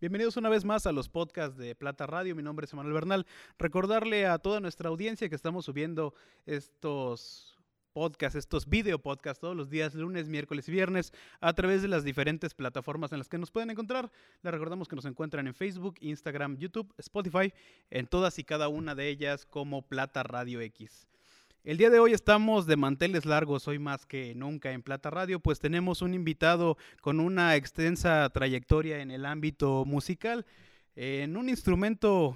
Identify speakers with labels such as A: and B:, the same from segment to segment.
A: Bienvenidos una vez más a los podcasts de Plata Radio. Mi nombre es Manuel Bernal. Recordarle a toda nuestra audiencia que estamos subiendo estos podcasts, estos video podcasts todos los días, lunes, miércoles y viernes, a través de las diferentes plataformas en las que nos pueden encontrar. Les recordamos que nos encuentran en Facebook, Instagram, YouTube, Spotify, en todas y cada una de ellas como Plata Radio X. El día de hoy estamos de manteles largos, hoy más que nunca en Plata Radio, pues tenemos un invitado con una extensa trayectoria en el ámbito musical, en un instrumento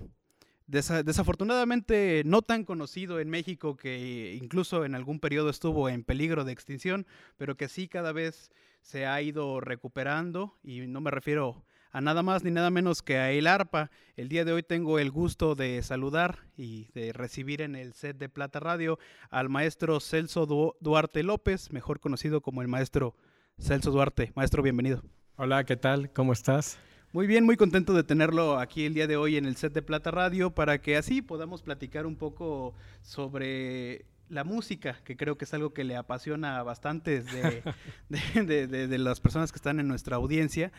A: desafortunadamente no tan conocido en México, que incluso en algún periodo estuvo en peligro de extinción, pero que sí cada vez se ha ido recuperando, y no me refiero a nada más ni nada menos que a El Arpa. El día de hoy tengo el gusto de saludar y de recibir en el set de Plata Radio al maestro Celso Duarte López, mejor conocido como el maestro Celso Duarte. Maestro, bienvenido.
B: Hola, ¿qué tal? ¿Cómo estás?
A: Muy bien, muy contento de tenerlo aquí el día de hoy en el set de Plata Radio para que así podamos platicar un poco sobre la música, que creo que es algo que le apasiona a bastantes de, de las personas que están en nuestra audiencia.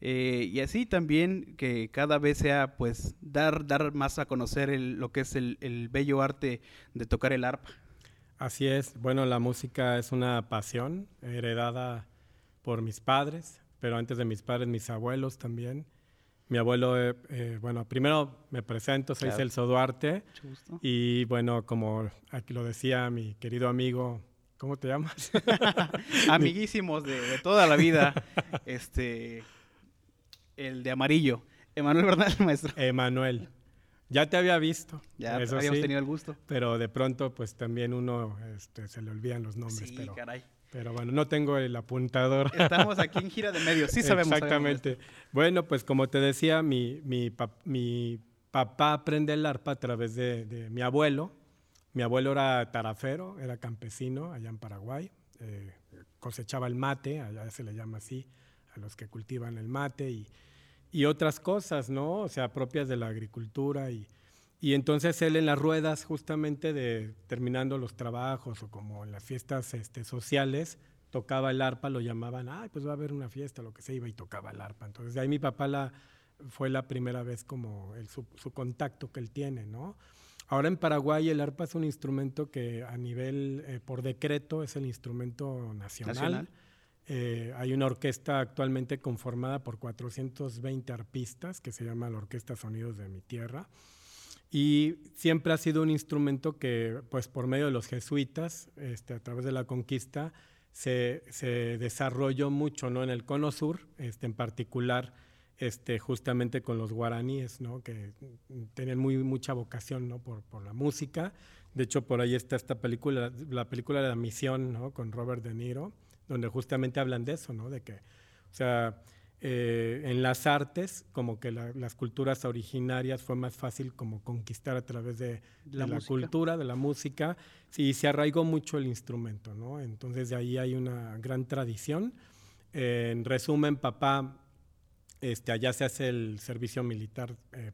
A: Eh, y así también que cada vez sea pues dar, dar más a conocer lo que es el, el, bello arte de tocar el arpa.
B: Así es, bueno, la música es una pasión heredada por mis padres, pero antes de mis padres, mis abuelos también. Mi abuelo, eh, eh, bueno, primero me presento, soy Celso Duarte. Y bueno, como aquí lo decía mi querido amigo, ¿cómo te llamas?
A: Amiguísimos de, de, toda la vida. este, el de amarillo. Emanuel Bernal, maestro.
B: Emanuel. Ya te había visto.
A: Ya habíamos tenido el gusto.
B: Pero de pronto, pues también uno este, se le olvidan los nombres.
A: Sí,
B: pero,
A: caray.
B: Pero bueno, no tengo el apuntador.
A: Estamos aquí en gira de medios, sí sabemos.
B: Exactamente. bueno, pues como te decía, mi, mi, mi, papá aprende el arpa a través de, de, mi abuelo. Mi abuelo era tarafero, era campesino allá en Paraguay. Eh, cosechaba el mate, allá se le llama así, a los que cultivan el mate y y otras cosas, ¿no? O sea, propias de la agricultura y, y entonces él en las ruedas justamente de terminando los trabajos o como en las fiestas este, sociales tocaba el arpa, lo llamaban, ay, pues va a haber una fiesta, lo que se iba y tocaba el arpa. Entonces ahí mi papá la, fue la primera vez como el, su, contacto que él tiene, ¿no? Ahora en Paraguay el arpa es un instrumento que a nivel, eh, por decreto, es el instrumento. ¿Nacional? Eh, hay una orquesta actualmente conformada por 420 arpistas que se llama la Orquesta Sonidos de mi Tierra. Y siempre ha sido un instrumento que, pues por medio de los jesuitas, este, a través de la conquista, se, se, desarrolló mucho ¿no? en el cono sur, este, en particular este, justamente con los guaraníes, ¿no? que tenían muy, mucha vocación ¿no? por, por, la música. De hecho, por ahí está esta película, la película de la misión ¿no? con Robert De Niro donde justamente hablan de eso, ¿no? De que, o sea, eh, en las artes, como que las culturas originarias fue más fácil como conquistar a través de, la, cultura, de la música, y se arraigó mucho el instrumento, ¿no? Entonces de ahí hay una gran tradición. en resumen, papá, este, allá se hace el servicio militar eh,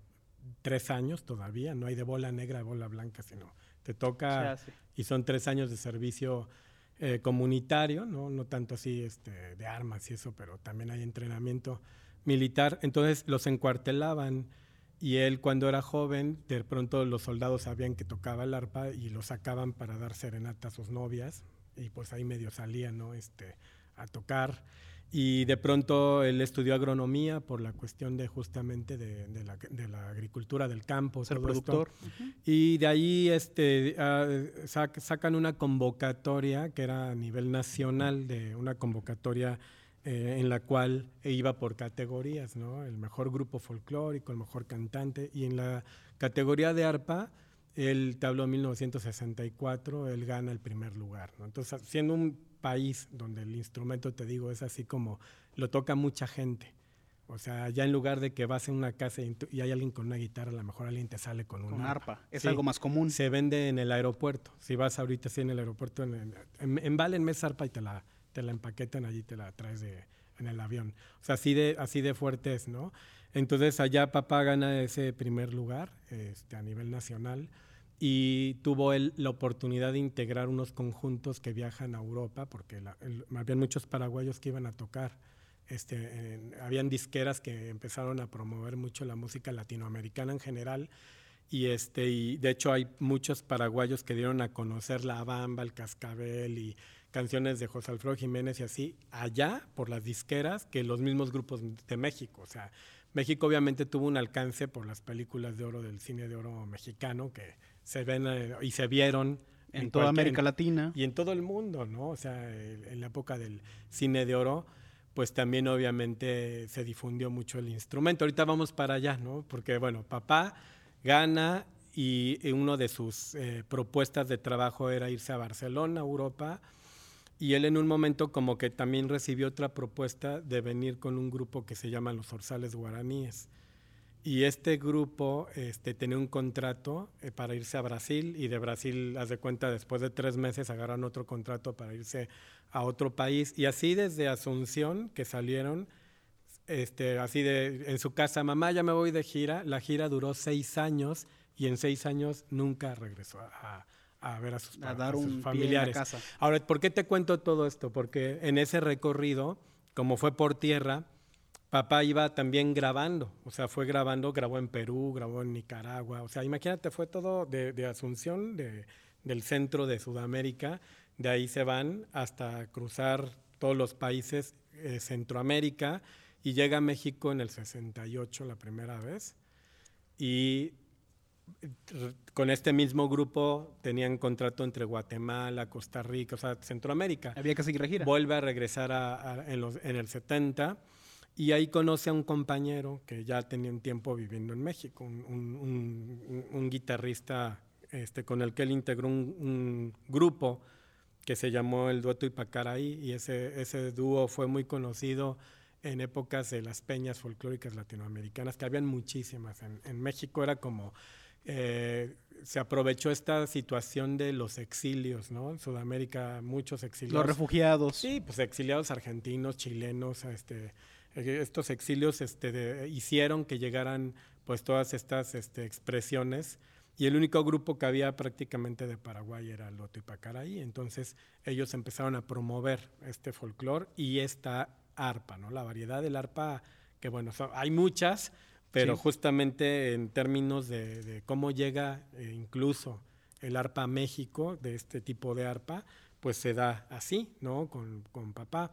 B: tres años todavía, no hay de bola negra, de bola blanca, sino te toca y son tres años de servicio eh, comunitario, ¿no? no tanto así este, de armas y eso, pero también hay entrenamiento militar. Entonces los encuartelaban y él cuando era joven, de pronto los soldados sabían que tocaba el arpa y lo sacaban para dar serenata a sus novias y pues ahí medio salía ¿no? este, a tocar. Y de pronto él estudió agronomía por la cuestión de justamente de, de, la, de la, agricultura del campo.
A: Ser productor.
B: Y de ahí este, uh, sac, sacan una convocatoria que era a nivel nacional, de una convocatoria eh, en la cual iba por categorías, ¿no? El mejor grupo folclórico, el mejor cantante. Y en la categoría de arpa, él te habló en 1964, él gana el primer lugar. ¿no? Entonces, siendo un país donde el instrumento, te digo, es así como lo toca mucha gente. O sea, ya en lugar de que vas en una casa y, hay alguien con una guitarra, a lo mejor alguien te sale con una
A: arpa. Es algo más común.
B: Se vende en el aeropuerto. Si vas ahorita así en el aeropuerto, en, en, en arpa y te la, te la empaquetan allí, te la traes de, en el avión. O sea, así de, así de fuerte es, ¿no? Entonces allá papá gana ese primer lugar este, a nivel nacional y tuvo él la oportunidad de integrar unos conjuntos que viajan a Europa, porque la, había muchos paraguayos que iban a tocar Este, habían disqueras que empezaron a promover mucho la música latinoamericana en general y este y de hecho hay muchos paraguayos que dieron a conocer la bamba, el cascabel y canciones de José Alfredo Jiménez y así allá por las disqueras que los mismos grupos de México, o sea, México obviamente tuvo un alcance por las películas de oro del cine de oro mexicano que se ven eh, y se vieron
A: en, toda América Latina
B: y en todo el mundo, ¿no? O sea, en la época del cine de oro pues también obviamente se difundió mucho el instrumento. Ahorita vamos para allá, ¿no? Porque bueno, papá gana y una de sus eh, propuestas de trabajo era irse a Barcelona, Europa, y él en un momento como que también recibió otra propuesta de venir con un grupo que se llama los Orzales Guaraníes. Y este grupo este, tenía un contrato eh, para irse a Brasil y de Brasil, haz de cuenta, después de tres meses agarran otro contrato para irse a otro país. Y así desde Asunción, que salieron, este, así de, en su casa, mamá, ya me voy de gira. La gira duró seis años y en seis años nunca regresó a, a ver a sus,
A: a dar un familiares. casa.
B: Ahora, ¿por qué te cuento todo esto? Porque en ese recorrido, como fue por tierra, papá iba también grabando, o sea, fue grabando, grabó en Perú, grabó en Nicaragua, o sea, imagínate, fue todo de, de Asunción, de, del centro de Sudamérica, de ahí se van hasta cruzar todos los países eh, Centroamérica y llega a México en el 68 la primera vez. Y con este mismo grupo tenían contrato entre Guatemala, Costa Rica, o sea, Centroamérica.
A: Había que seguir gira.
B: Vuelve a regresar en, los, en, el 70 y ahí conoce a un compañero que ya tenía un tiempo viviendo en México, un, un, un guitarrista este, con el que él integró un, grupo que se llamó el Dueto Ipacaraí y ese, ese dúo fue muy conocido en épocas de las peñas folclóricas latinoamericanas, que habían muchísimas. En, México era como, eh, se aprovechó esta situación de los exilios, ¿no? En Sudamérica muchos exilios.
A: Los refugiados.
B: Sí, pues exiliados argentinos, chilenos, este, estos exilios este, hicieron que llegaran pues todas estas este, expresiones y el único grupo que había prácticamente de Paraguay era Loto y Pacaraí. Entonces ellos empezaron a promover este folclore y esta arpa, ¿no? La variedad del arpa, que bueno, hay muchas, pero justamente en términos de, cómo llega eh, incluso el arpa a México, de este tipo de arpa, pues se da así, ¿no? Con, con papá.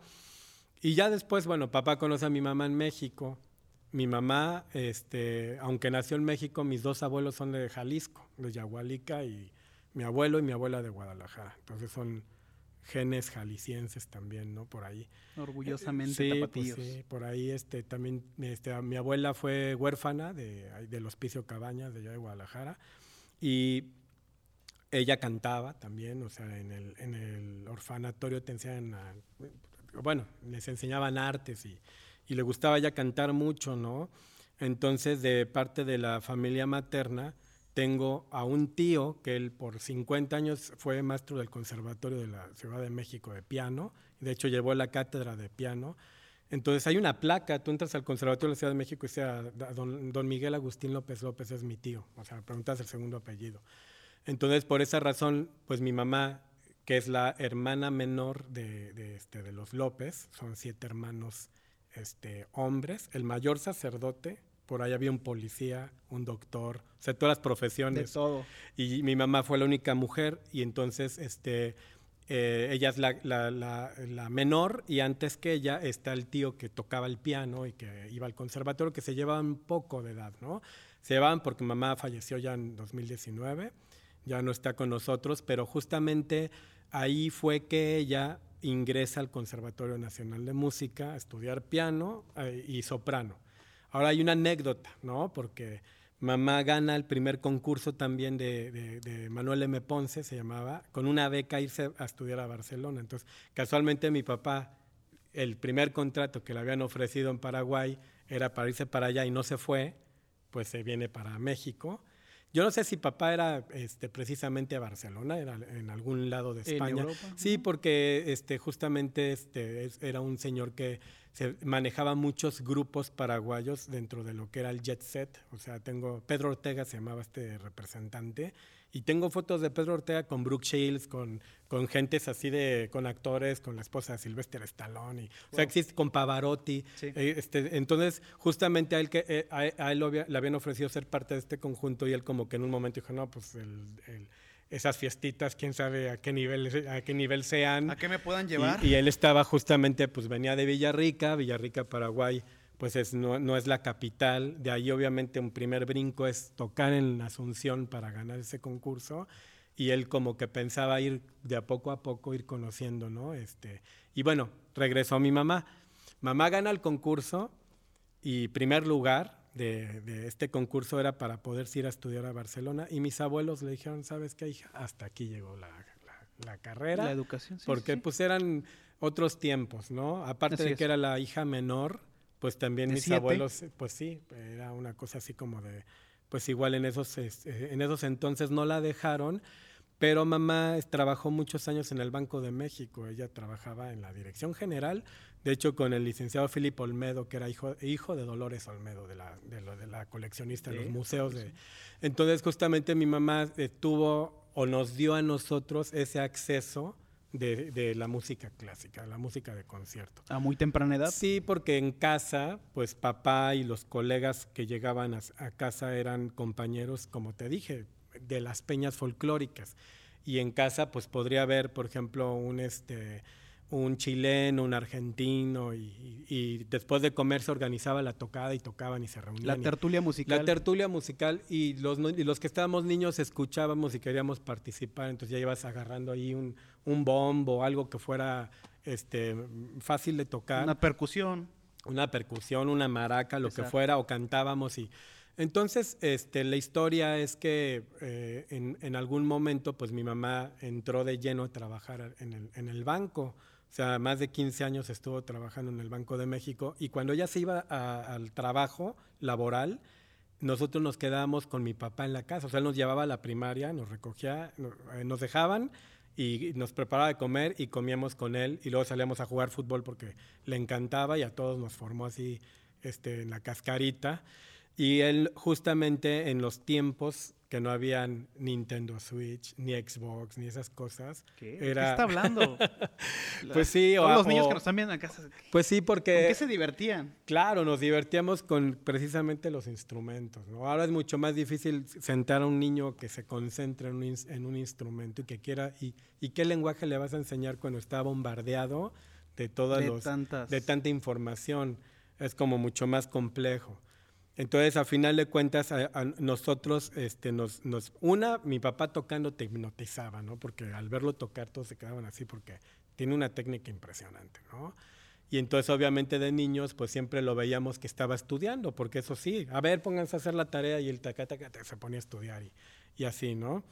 B: Y ya después, bueno, papá conoce a mi mamá en México, mi mamá, este, aunque nació en México, mis dos abuelos son de Jalisco, de Yagualica, y mi abuelo y mi abuela de Guadalajara. Entonces son genes jaliscienses también, ¿no? Por ahí.
A: Orgullosamente
B: sí, pues sí, por ahí este, también este, mi abuela fue huérfana de, del Hospicio Cabañas de allá de Guadalajara y ella cantaba también, o sea, en el, en el orfanatorio te enseñan, bueno, les enseñaban artes y y le gustaba ya cantar mucho, ¿no? Entonces, de parte de la familia materna, tengo a un tío que él por 50 años fue maestro del Conservatorio de la Ciudad de México de piano, de hecho llevó la cátedra de piano. Entonces hay una placa, tú entras al Conservatorio de la Ciudad de México y sea don, don Miguel Agustín López López es mi tío, o sea, preguntas el segundo apellido. Entonces, por esa razón, pues mi mamá, que es la hermana menor de, de, este, de los López, son siete hermanos este, hombres, el mayor sacerdote, por ahí había un policía, un doctor, o sea, todas las profesiones.
A: De todo.
B: Y mi mamá fue la única mujer y entonces este, eh, ella es la, la, la, menor y antes que ella está el tío que tocaba el piano y que iba al conservatorio, que se llevaban poco de edad, ¿no? Se llevaban porque mamá falleció ya en 2019, ya no está con nosotros, pero justamente ahí fue que ella ingresa al Conservatorio Nacional de Música a estudiar piano eh, y soprano. Ahora hay una anécdota, ¿no? Porque mamá gana el primer concurso también de, Manuel M. Ponce, se llamaba, con una beca irse a estudiar a Barcelona. Entonces, casualmente mi papá, el primer contrato que le habían ofrecido en Paraguay era para irse para allá y no se fue, pues se viene para México yo no sé si papá era este, precisamente a Barcelona, era en algún lado de España. Sí, porque este, justamente este, era un señor que se manejaba muchos grupos paraguayos dentro de lo que era el jet set. O sea, tengo, Pedro Ortega se llamaba este representante, y tengo fotos de Pedro Ortega con Brooke Shields, con, con gentes así de, con actores, con la esposa de Sylvester Stallone, y, o sea, existe con Pavarotti. Eh, este, entonces, justamente a él, que, eh, a, él le habían ofrecido ser parte de este conjunto y él como que en un momento dijo, no, pues esas fiestitas, quién sabe a qué nivel, a qué nivel sean.
A: ¿A qué me puedan llevar?
B: Y, y él estaba justamente, pues venía de Villarrica, Villarrica, Paraguay pues es, no, es la capital. De ahí obviamente un primer brinco es tocar en Asunción para ganar ese concurso. Y él como que pensaba ir de a poco a poco, ir conociendo, ¿no? Este, y bueno, regresó mi mamá. Mamá gana el concurso y primer lugar de, este concurso era para poder ir a estudiar a Barcelona. Y mis abuelos le dijeron, ¿sabes qué, hija? Hasta aquí llegó la, la, carrera.
A: La educación, sí.
B: Porque pues eran otros tiempos, ¿no? Aparte de que era la hija menor, pues también mis abuelos, pues sí, era una cosa así como de, pues igual en esos, en esos entonces no la dejaron, pero mamá trabajó muchos años en el Banco de México, ella trabajaba en la dirección general, de hecho con el licenciado Filipe Olmedo, que era hijo, hijo de Dolores Olmedo, de la, de, de la coleccionista de los museos. De, entonces justamente mi mamá eh, tuvo o nos dio a nosotros ese acceso de, la música clásica, la música de concierto.
A: ¿A muy temprana edad?
B: Sí, porque en casa, pues papá y los colegas que llegaban a, a casa eran compañeros, como te dije, de las peñas folclóricas. Y en casa, pues podría haber, por ejemplo, un este un chileno, un argentino, y, después de comer se organizaba la tocada y tocaban y se reunían.
A: La tertulia musical.
B: La tertulia musical, y los, y los que estábamos niños escuchábamos y queríamos participar, entonces ya ibas agarrando ahí un, un bombo, algo que fuera este, fácil de tocar.
A: Una percusión.
B: Una percusión, una maraca, lo que fuera, o cantábamos y... Entonces, este, la historia es que eh, en, en, algún momento, pues mi mamá entró de lleno a trabajar en el, en el banco. O sea, más de 15 años estuvo trabajando en el Banco de México y cuando ella se iba al trabajo laboral, nosotros nos quedábamos con mi papá en la casa. O sea, él nos llevaba a la primaria, nos recogía, eh, nos dejaban y nos preparaba de comer y comíamos con él y luego salíamos a jugar fútbol porque le encantaba y a todos nos formó así este, en la cascarita. Y él justamente en los tiempos que no habían Nintendo Switch, ni Xbox, ni esas cosas.
A: ¿Qué? Era... ¿Qué está hablando?
B: pues sí.
A: Todos los niños que nos están viendo en casa.
B: Pues sí, porque...
A: ¿Con qué se divertían?
B: Claro, nos divertíamos con precisamente los instrumentos. ¿no? Ahora es mucho más difícil sentar a un niño que se concentre en un, en un instrumento y que quiera... Y, y, qué lenguaje le vas a enseñar cuando está bombardeado de todas
A: de
B: los...
A: Tantas...
B: De tanta información. Es como mucho más complejo. Entonces, a final de cuentas, a, nosotros, este, nos, una, mi papá tocando te hipnotizaba, ¿no? Porque al verlo tocar todos se quedaban así porque tiene una técnica impresionante, ¿no? Y entonces, obviamente, de niños, pues siempre lo veíamos que estaba estudiando, porque eso sí, a ver, pónganse a hacer la tarea y el tacata se ponía a estudiar y, y así, ¿no?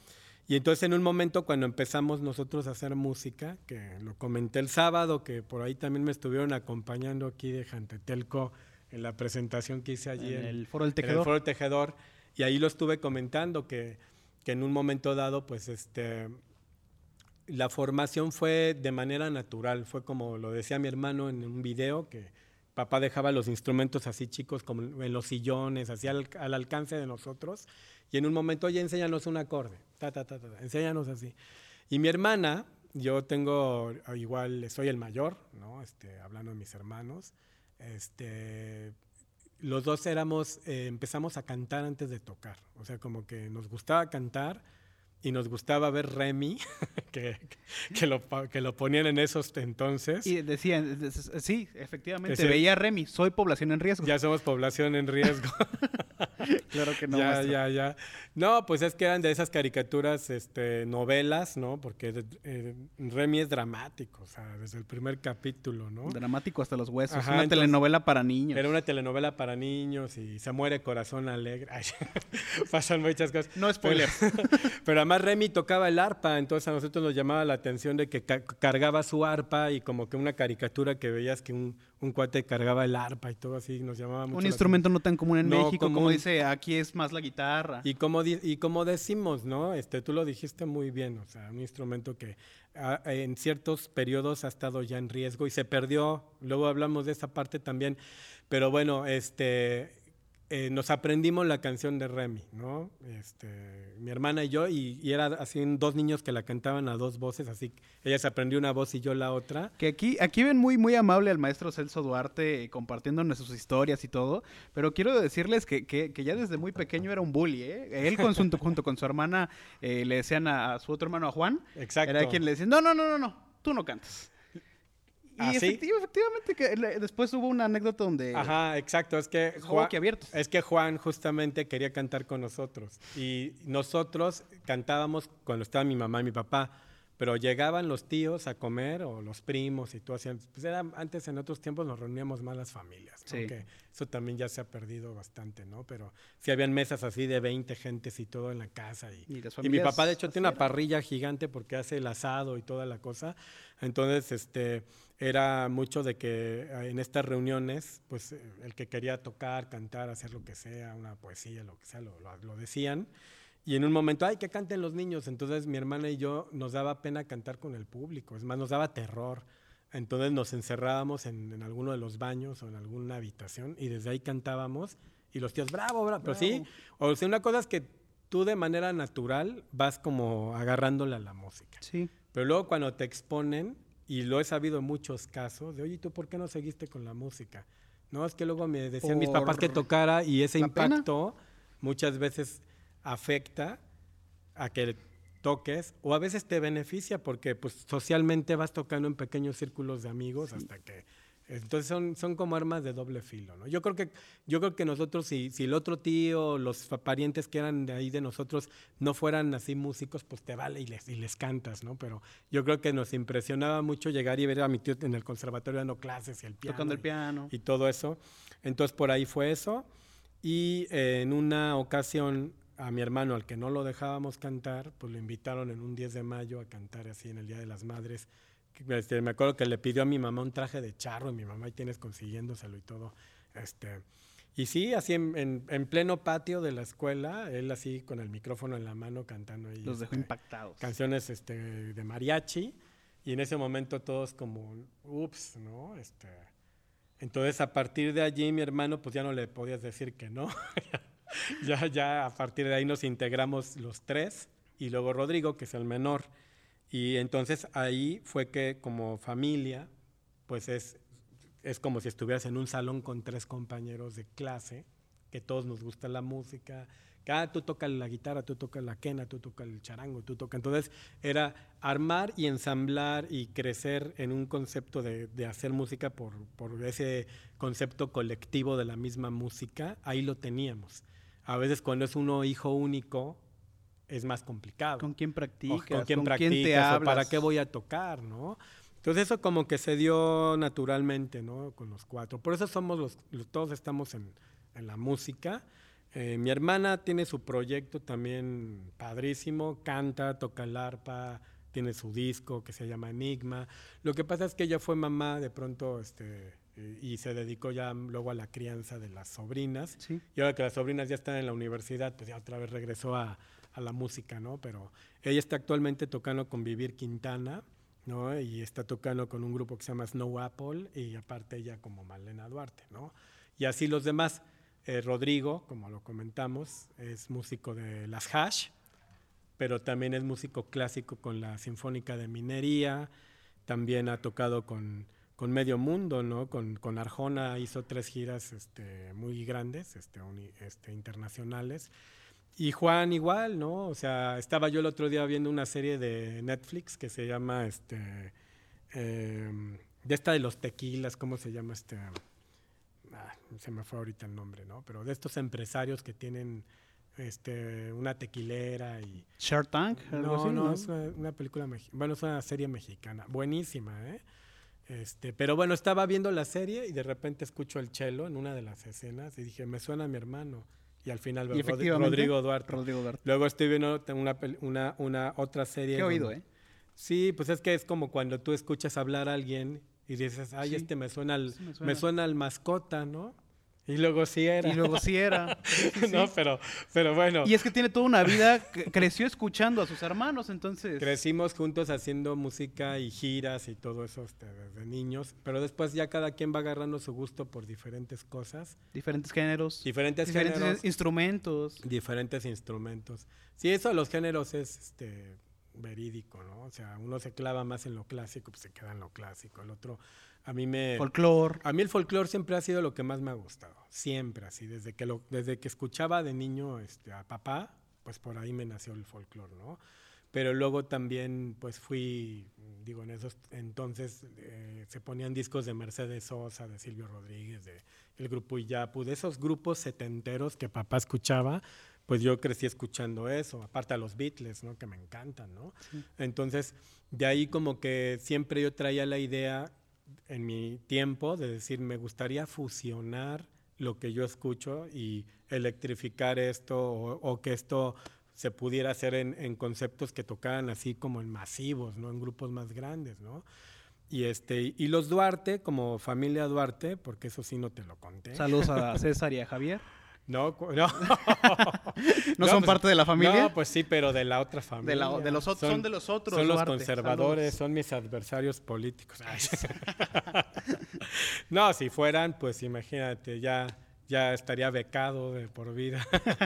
B: Y entonces en un momento cuando empezamos nosotros a hacer música, que lo comenté el sábado, que por ahí también me estuvieron acompañando aquí de Jantetelco, en la presentación que hice allí
A: en, el Foro del Tejedor.
B: Foro Tejedor. Y ahí lo estuve comentando que, que, en un momento dado, pues este, la formación fue de manera natural. Fue como lo decía mi hermano en un video, que papá dejaba los instrumentos así chicos, como en los sillones, así al, alcance de nosotros. Y en un momento, oye, enséñanos un acorde. Ta, ta, ta, ta, enséñanos así. Y mi hermana, yo tengo, igual, soy el mayor, ¿no? Este, hablando de mis hermanos este, los dos éramos, eh, empezamos a cantar antes de tocar. O sea, como que nos gustaba cantar y nos gustaba ver Remy, que, que, lo, que lo ponían en esos entonces.
A: Y decían, sí, efectivamente, veía Remy, soy población en riesgo.
B: Ya somos población en riesgo.
A: claro que no.
B: Ya, ya, ya. No, pues es que eran de esas caricaturas, este, novelas, ¿no? Porque eh, Remy es dramático, o sea, desde el primer capítulo, ¿no?
A: Dramático hasta los huesos. una telenovela para niños.
B: Era una telenovela para niños y se muere Corazón Alegre. pasan muchas cosas.
A: No spoiler.
B: Pero, pero además Remy tocaba el arpa, entonces a nosotros nos llamaba la atención de que cargaba su arpa y como que una caricatura que veías que un, un cuate cargaba el arpa y todo así, nos llamaba mucho.
A: Un instrumento no tan común en México, como dice, aquí es más la guitarra.
B: Y como, y como decimos, ¿no? Este, tú lo dijiste muy bien, o sea, un instrumento que en ciertos periodos ha estado ya en riesgo y se perdió, luego hablamos de esa parte también, pero bueno, este, eh, nos aprendimos la canción de Remy, ¿no? Este, mi hermana y yo, y, era así dos niños que la cantaban a dos voces, así ella se aprendió una voz y yo la otra.
A: Que aquí, aquí ven muy, muy amable al maestro Celso Duarte eh, compartiéndonos sus historias y todo, pero quiero decirles que, que, ya desde muy pequeño era un bully, ¿eh? Él con junto con su hermana eh, le decían a, su otro hermano, a Juan,
B: Exacto.
A: era quien le decía, no, no, no, no, no, tú no cantas. Y efectivamente que después hubo una anécdota donde...
B: Ajá, exacto. Es que, Juan, es que Juan justamente quería cantar con nosotros. Y nosotros cantábamos cuando estaba mi mamá y mi papá pero llegaban los tíos a comer o los primos y tú hacían, pues era, antes en otros tiempos nos reuníamos más las familias, sí. eso también ya se ha perdido bastante, ¿no? Pero sí habían mesas así de 20 gentes y todo en la casa y, y, mi papá de hecho tiene una parrilla gigante porque hace el asado y toda la cosa, entonces este era mucho de que eh, en estas reuniones, pues eh, el que quería tocar, cantar, hacer lo que sea, una poesía, lo que sea, lo, lo decían. Y en un momento, ay, que canten los niños. Entonces mi hermana y yo nos daba pena cantar con el público, es más, nos daba terror. Entonces nos encerrábamos en, alguno de los baños o en alguna habitación y desde ahí cantábamos y los tíos, bravo, bravo. Pero sí, o sea, una cosa es que tú de manera natural vas como agarrándole a la música.
A: Sí.
B: Pero luego cuando te exponen, y lo he sabido en muchos casos, de, oye, ¿tú por qué no seguiste con la música? No, es que luego me decían mis papás que tocara y ese impacto muchas veces afecta a que toques o a veces te beneficia porque pues socialmente vas tocando en pequeños círculos de amigos hasta que entonces son, son como armas de doble filo, ¿no? Yo creo que, yo creo que nosotros, si, si el otro tío, los parientes que eran de ahí de nosotros no fueran así músicos, pues te vale y les, y les cantas, ¿no? Pero yo creo que nos impresionaba mucho llegar y ver a mi tío en el conservatorio dando clases y el piano.
A: Tocando el piano.
B: Y, todo eso. Entonces por ahí fue eso. Y eh, en una ocasión a mi hermano, al que no lo dejábamos cantar, pues lo invitaron en un 10 de mayo a cantar así en el Día de las Madres. Este, me acuerdo que le pidió a mi mamá un traje de charro y mi mamá y tienes consiguiéndoselo y todo. Este, y sí, así en, en, pleno patio de la escuela, él así con el micrófono en la mano cantando ahí.
A: Los dejó este, impactados.
B: Canciones este, de mariachi. Y en ese momento todos como, ups, ¿no? Este, entonces a partir de allí mi hermano pues ya no le podías decir que no. ya, ya a partir de ahí nos integramos los tres y luego Rodrigo, que es el menor. Y entonces ahí fue que como familia, pues es, es como si estuvieras en un salón con tres compañeros de clase, que todos nos gusta la música, que ah, tú tocas la guitarra, tú tocas la quena, tú tocas el charango, tú tocas. Entonces era armar y ensamblar y crecer en un concepto de, de hacer música por, por ese concepto colectivo de la misma música, ahí lo teníamos. A veces cuando es uno hijo único es más complicado.
A: ¿Con quién practicas?
B: ¿Con quién, practicas? ¿Para qué voy a tocar? ¿no? Entonces eso como que se dio naturalmente, ¿no? Con los cuatro. Por eso somos los, todos estamos en, la música. Eh, mi hermana tiene su proyecto también padrísimo, canta, toca el arpa, tiene su disco que se llama Enigma. Lo que pasa es que ella fue mamá de pronto, este, y se dedicó ya luego a la crianza de las sobrinas. Y ahora que las sobrinas ya están en la universidad, pues ya otra vez regresó a, a la música, ¿no? Pero ella está actualmente tocando con Vivir Quintana, ¿no? Y está tocando con un grupo que se llama Snow Apple y aparte ella como Malena Duarte, ¿no? Y así los demás. Eh, Rodrigo, como lo comentamos, es músico de las Hash, pero también es músico clásico con la Sinfónica de Minería, también ha tocado con con medio mundo, ¿no? Con, con Arjona hizo tres giras este, muy grandes, este, este, internacionales. Y Juan igual, ¿no? O sea, estaba yo el otro día viendo una serie de Netflix que se llama, este, em, de esta de los tequilas, ¿cómo se llama este? Ah, se me fue ahorita el nombre, ¿no? Pero de estos empresarios que tienen este, una tequilera y...
A: Shark Tank?
B: No, no, es una, una película, bueno, es una serie mexicana, buenísima, ¿eh? Este, pero bueno, estaba viendo la serie y de repente escucho el chelo en una de las escenas y dije, me suena a mi hermano. Y al final
A: Y
B: Rodrigo Duarte.
A: Rodrigo Duarte.
B: Luego estoy viendo una, una, una otra serie.
A: Qué oído, ¿eh?
B: Sí, pues es que es como cuando tú escuchas hablar a alguien y dices, ay,
A: Sí,
B: este me suena al,
A: sí me
B: me
A: suena.
B: suena al mascota, ¿no? Y luego sí era.
A: Y luego sí era. Sí, sí, sí.
B: no, pero, pero bueno.
A: Y es que tiene toda una vida, creció escuchando a sus hermanos, entonces...
B: Crecimos juntos haciendo música y giras y todo eso este, desde niños, pero después ya cada quien va agarrando su gusto por diferentes cosas,
A: Diferentes géneros,
B: diferentes,
A: diferentes
B: géneros,
A: instrumentos.
B: diferentes instrumentos. Sí, eso de los géneros es este, verídico, ¿no? O sea, uno se clava más en lo clásico, pues se queda en lo clásico. El otro, a mí me...
A: Folclor.
B: A mí el folclore siempre ha sido lo que más me ha gustado, siempre así, desde que, lo, desde que escuchaba de niño este, a papá, pues por ahí me nació el folclore, ¿no? Pero luego también pues fui, digo, en esos entonces eh, se ponían discos de Mercedes Sosa, de Silvio Rodríguez, de el grupo Iyapu, de esos grupos setenteros que papá escuchaba, pues yo crecí escuchando eso, aparte a los Beatles, ¿no? Que me encantan, ¿no? Entonces, de ahí como que siempre yo traía la idea en mi tiempo de decir, me gustaría fusionar lo que yo escucho y electrificar esto o, o que esto se pudiera hacer en, en conceptos que tocaran así como en masivos, ¿no? En grupos más grandes, ¿no? Y, este, y los Duarte, como familia Duarte, porque eso sí no te lo conté.
A: Saludos a César y a Javier.
B: No, no.
A: ¿No, son
B: pues,
A: parte de la familia?
B: No, pues sí, pero de la otra familia.
A: de, la- de los otros, son, de los otros.
B: Son los
A: Duarte.
B: conservadores,
A: Saludos.
B: son mis adversarios políticos. no, si fueran, pues imagínate, ya, ya estaría becado de por vida.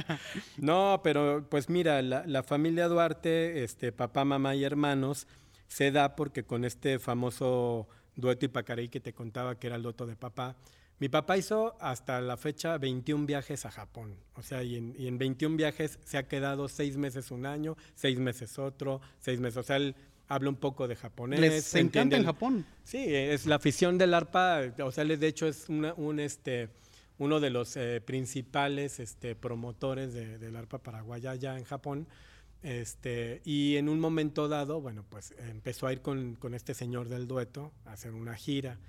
B: no, pero pues mira, la, la familia Duarte, este, papá, mamá y hermanos, se da porque con este famoso dueto Ipacarí que te contaba que era el dueto de papá, mi papá hizo hasta la fecha 21 viajes a Japón. O sea, y en, y en 21 viajes se ha quedado seis meses un año, seis meses otro, seis meses. O sea, él habla un poco de japonés.
A: Les encanta
B: entiende
A: en Japón.
B: Sí, es la afición del arpa, o sea, él de hecho es una- un, este, uno de los eh, principales este, promotores de- del arpa paraguaya allá en Japón. Este, y en un momento dado, bueno, pues empezó a ir con, con este señor del dueto a hacer una gira.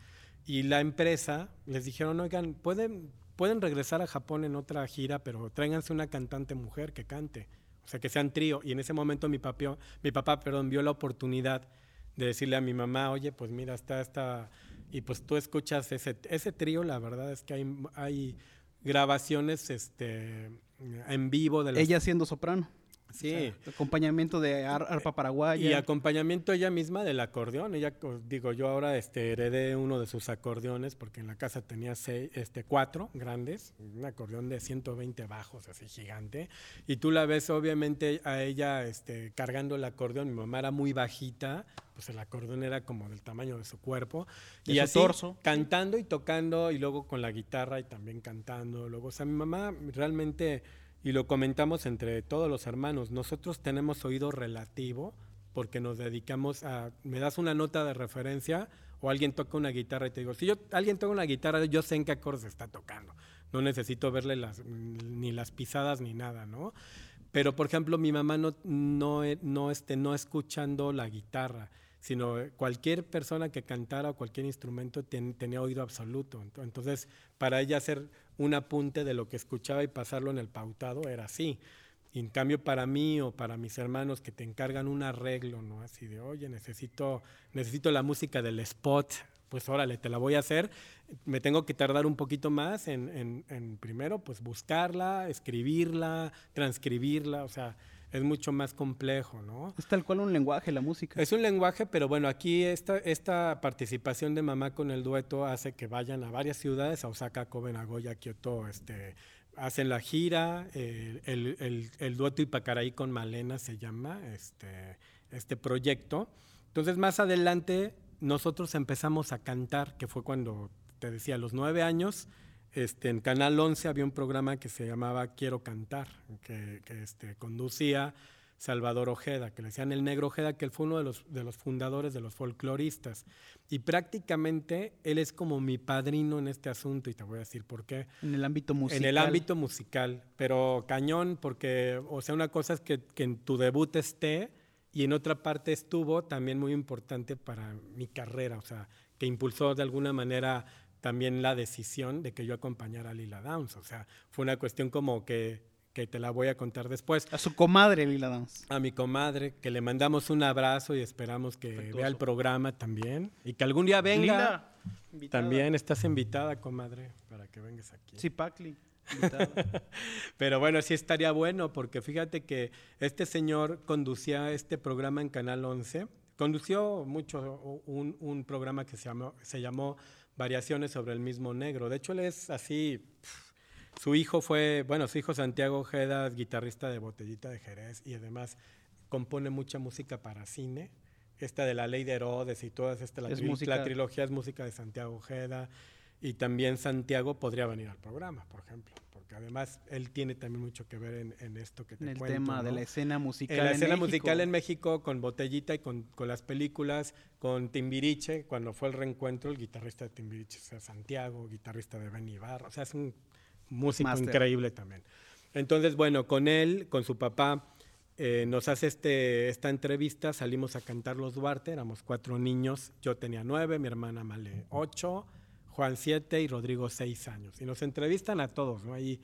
B: Y la empresa les dijeron, oigan, pueden, pueden regresar a Japón en otra gira, pero tráiganse una cantante mujer que cante. O sea, que sean trío. Y en ese momento mi, papá, mi papá perdón, vio la oportunidad de decirle a mi mamá, oye, pues mira, está esta... Y pues tú escuchas ese, ese trío, la verdad es que hay, hay grabaciones este, en vivo de las...
A: Ella siendo soprano.
B: Sí.
A: O sea, acompañamiento de ar- arpa paraguaya.
B: Y acompañamiento ella misma del acordeón. Ella, co- digo, yo ahora este, heredé uno de sus acordeones porque en la casa tenía seis, este, cuatro grandes, un acordeón de 120 bajos, así gigante. Y tú la ves obviamente a ella este, cargando el acordeón. Mi mamá era muy bajita, pues el acordeón era como del tamaño de su cuerpo.
A: De
B: y
A: su
B: así,
A: torso.
B: cantando y tocando y luego con la guitarra y también cantando. Luego, o sea, mi mamá realmente, y lo comentamos entre todos los hermanos, nosotros tenemos oído relativo porque nos dedicamos a, me das una nota de referencia o alguien toca una guitarra y te digo, si yo, alguien toca una guitarra, yo sé en qué acordes está tocando. No necesito verle las, ni las pisadas ni nada, ¿no? Pero, por ejemplo, mi mamá no, no, no, este, no escuchando la guitarra, sino cualquier persona que cantara o cualquier instrumento ten- tenía oído absoluto. Ento- Entonces, para ella hacer un apunte de lo que escuchaba y pasarlo en el pautado era así. Y en cambio, para mí o para mis hermanos que te encargan un arreglo, ¿no? Así de, oye, necesito, necesito la música del spot, pues órale, te la voy a hacer. Me tengo que tardar un poquito más en, en- en primero, pues buscarla, escribirla, transcribirla, o sea, es mucho más complejo, ¿no?
A: Es tal cual un lenguaje, la música.
B: Es un lenguaje, pero bueno, aquí esta, esta participación de mamá con el dueto hace que vayan a varias ciudades, a Osaka, Kobe, Nagoya, Kioto, este, hacen la gira, eh, el, el- el dueto Ipacaraí con Malena se llama este, este proyecto. Entonces, más adelante, nosotros empezamos a cantar, que fue cuando, te decía, a los nueve años, este, en Canal 11 había un programa que se llamaba Quiero Cantar, que, que, este, conducía Salvador Ojeda, que le decían el negro Ojeda, que él fue uno de los, de los fundadores de los folcloristas. Y prácticamente él es como mi padrino en este asunto, y te voy a decir por qué.
A: En el ámbito musical.
B: En el ámbito musical, pero cañón, porque, o sea, una cosa es que, que en tu debut esté y en otra parte estuvo también muy importante para mi carrera, o sea, que impulsó de alguna manera también la decisión de que yo acompañara a Lila Downs. O sea, fue una cuestión como que, que te la voy a contar después.
A: A su comadre Lila Downs.
B: A mi comadre, que le mandamos un abrazo y esperamos que vea el programa también. Y que algún día venga.
A: Lila, invitada.
B: También estás invitada, comadre, para que vengas aquí.
A: Sí, Pacli. invitada.
B: Pero bueno, sí estaría bueno, porque fíjate que este señor conducía este programa en Canal 11. Condució mucho un, un programa que se llamó, se llamó Variaciones sobre el mismo negro. De hecho, él es así. Su hijo fue, bueno, su hijo Santiago Ojeda, guitarrista de Botellita de Jerez y además compone mucha música para cine. Esta de la ley de Herodes y todas esta, la,
A: Es
B: tri-
A: música-
B: la trilogía es música de Santiago Ojeda. Y también Santiago podría venir al programa, por ejemplo, porque además él tiene también mucho que ver en, en esto que te
A: en el
B: cuento,
A: tema de la escena musical.
B: En la
A: en
B: escena
A: México.
B: musical en México, con Botellita y con, con las películas, con Timbiriche, cuando fue el reencuentro, el guitarrista de Timbiriche, o sea, Santiago, guitarrista de Benny Ibarra, o sea, es un músico increíble también. Entonces, bueno, con él, con su papá, eh, nos hace este, esta entrevista, salimos a cantar los Duarte, éramos cuatro niños, yo tenía nueve, mi hermana Male ocho, Juan siete y Rodrigo seis años. Y nos entrevistan a todos, ¿no? Y,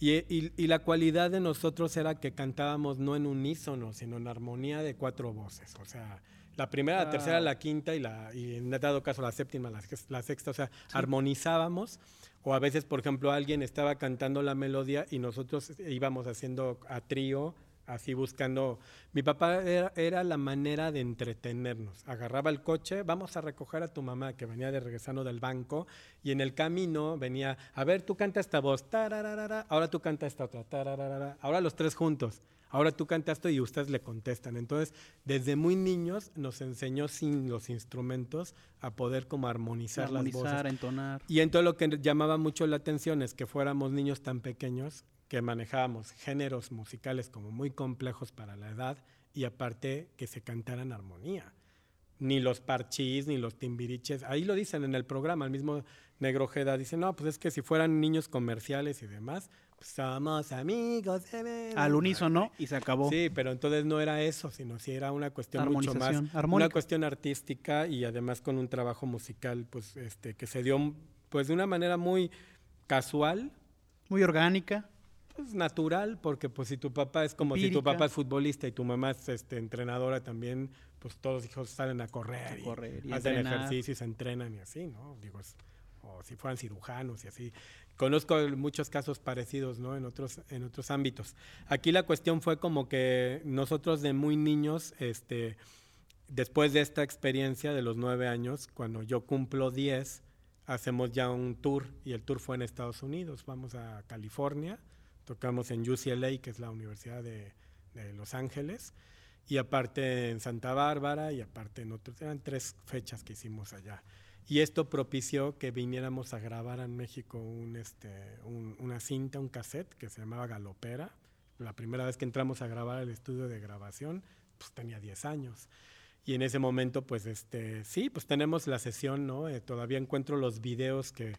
B: y- y la cualidad de nosotros era que cantábamos no en unísono, sino en armonía de cuatro voces. O sea, la primera, la tercera, la quinta y, la, y en dado caso la séptima, la, la sexta. O sea, armonizábamos. O a veces, por ejemplo, alguien estaba cantando la melodía y nosotros íbamos haciendo a trío, así buscando. Mi papá era, era la manera de entretenernos. Agarraba el coche, vamos a recoger a tu mamá que venía de regresando del banco y en el camino venía, a ver, tú canta esta voz, tararara, ahora tú canta esta otra, tararara, ahora los tres juntos. Ahora tú cantas esto y ustedes le contestan. Entonces, desde muy niños nos enseñó sin los instrumentos a poder como armonizar, las voces.
A: Armonizar, entonar.
B: Y entonces lo que llamaba mucho la atención es que fuéramos niños tan pequeños que manejábamos géneros musicales como muy complejos para la edad y aparte que se cantaran armonía. Ni los parchís, ni los timbiriches. Ahí lo dicen en el programa, el mismo Negro Ojeda dice, no, pues es que si fueran niños comerciales y demás, pues somos amigos. de veras".
A: Al unísono y se acabó.
B: Sí, pero entonces no era eso, sino si era una cuestión mucho más,
A: Armonización,
B: una
A: armónica.
B: cuestión artística y además con un trabajo musical, pues, este, que se dio, pues, de una manera muy casual,
A: Muy orgánica.
B: Pues, natural, porque, pues, si tu papá es como si tu
A: Empírica.
B: papá es futbolista y tu mamá es, este, entrenadora también, pues, todos los hijos salen a correr,
A: A
B: y
A: correr y
B: hacen
A: entrenar.
B: ejercicio y se entrenan y así, ¿no? Digo, es- o si fueran cirujanos y así. Conozco muchos casos parecidos, ¿no? En otros, en otros ámbitos. Aquí la cuestión fue como que nosotros de muy niños, este, después de esta experiencia de los nueve años, cuando yo cumplo 10, hacemos ya un tour y el tour fue en Estados Unidos. Vamos a California, tocamos en UCLA, que es la Universidad de, de Los Ángeles, y aparte en Santa Bárbara y aparte en otros, eran tres fechas que hicimos allá. Y esto propició que viniéramos a grabar en México un, este, un- una cinta, un cassette que se llamaba Galopera. La primera vez que entramos a grabar el estudio de grabación, pues tenía 10 años. Y en ese momento, pues este, sí, pues tenemos la sesión, ¿no? Eh, todavía encuentro los videos que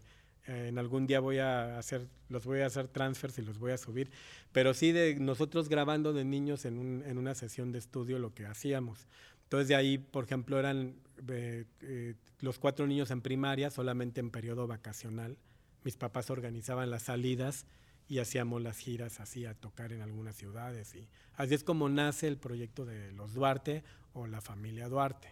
B: eh, en algún día voy a hacer, los voy a hacer transfers y los voy a subir. Pero sí de nosotros grabando de niños en, un- en una sesión de estudio lo que hacíamos. Entonces de ahí, por ejemplo, eran eh, eh, los cuatro niños en primaria, solamente en periodo vacacional. Mis papás organizaban las salidas y hacíamos las giras así a tocar en algunas ciudades. Y así es como nace el proyecto de los Duarte o la familia Duarte.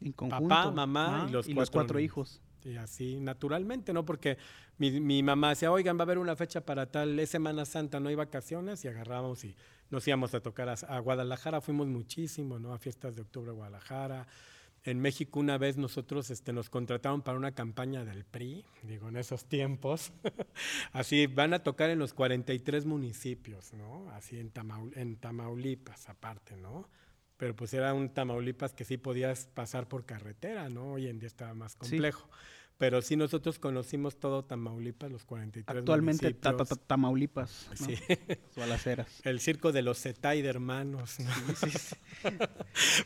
A: En conjunto.
B: Papá, mamá
A: Ah,
B: y los
A: los
B: cuatro
A: cuatro
B: niños.
A: hijos.
B: Y así naturalmente, ¿no? Porque mi, mi mamá decía, oigan, va a haber una fecha para tal, es Semana Santa, no hay vacaciones, y agarrábamos y nos íbamos a tocar a, Guadalajara, fuimos muchísimo, ¿no? A fiestas de octubre Guadalajara. En México una vez nosotros este, nos contrataron para una campaña del PRI, digo, en esos tiempos. Así van a tocar en los 43 municipios, ¿no? Así en, Tamaul- en Tamaulipas, aparte, ¿no? Pero pues era un Tamaulipas que sí podías pasar por carretera, ¿no? Hoy en día estaba más
A: Sí.
B: complejo. Pero sí nosotros conocimos todo Tamaulipas, los 43
A: Actualmente ta- ta-
B: municipios.
A: ta- Tamaulipas. ¿no?
B: Sí. El circo de los Zetay de hermanos. ¿no?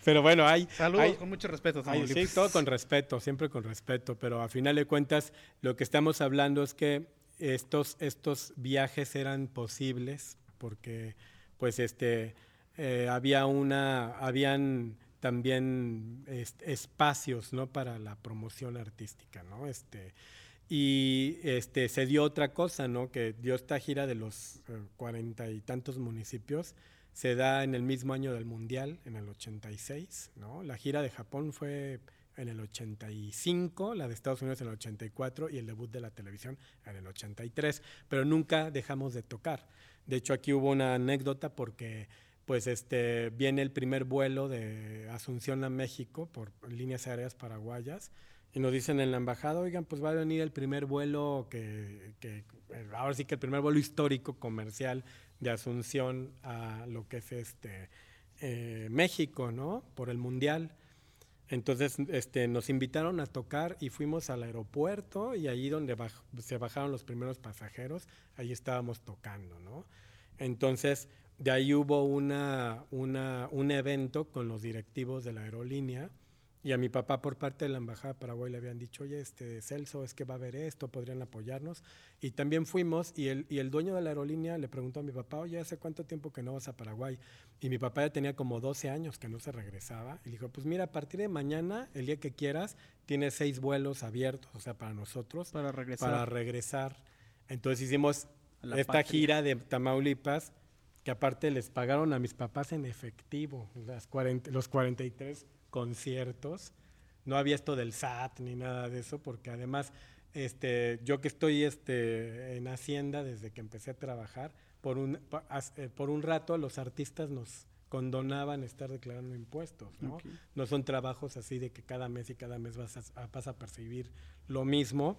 B: Pero bueno, hay...
A: Saludos
B: hay-
A: con mucho respeto.
B: Ay, sí,
A: Tamaulipas.
B: todo con respeto, siempre con respeto, pero a final de cuentas lo que estamos hablando es que estos, estos viajes eran posibles porque pues este eh, había una, habían también este, espacios, ¿no? Para la promoción artística, ¿no? Este, y este, se dio otra cosa, ¿no? Que dio esta gira de los eh, cuarenta y tantos municipios, se da en el mismo año del Mundial, en el 86, ¿no? La gira de Japón fue en el 85, la de Estados Unidos en el 84 y el debut de la televisión en el 83, pero nunca dejamos de tocar. De hecho, aquí hubo una anécdota porque pues este viene el primer vuelo de Asunción a México por líneas aéreas paraguayas y nos dicen en la embajada, oigan, pues va a venir el primer vuelo que, que ahora sí que el primer vuelo histórico comercial de Asunción a lo que es este eh, México, ¿no? Por el mundial. Entonces este, nos invitaron a tocar y fuimos al aeropuerto y ahí donde se bajaron los primeros pasajeros, ahí estábamos tocando, ¿no? Entonces de ahí hubo una, una, un evento con los directivos de la aerolínea y a mi papá por parte de la Embajada de Paraguay le habían dicho, oye, este, Celso, es que va a haber esto, podrían apoyarnos. Y también fuimos y el, y el dueño de la aerolínea le preguntó a mi papá, oye, ¿hace cuánto tiempo que no vas a Paraguay? Y mi papá ya tenía como 12 años que no se regresaba. Y le dijo, pues mira, a partir de mañana, el día que quieras, tienes seis vuelos abiertos, o sea, para nosotros.
A: Para regresar.
B: Para regresar. Entonces hicimos esta gira de Tamaulipas, que aparte les pagaron a mis papás en efectivo, las 40, los 43 conciertos. No había esto del SAT ni nada de eso, porque además este, yo que estoy este, en Hacienda desde que empecé a trabajar, por un, eh, por un rato los artistas nos condonaban estar declarando impuestos, ¿no? No son trabajos así de que cada mes y cada mes vas a, vas a percibir lo mismo.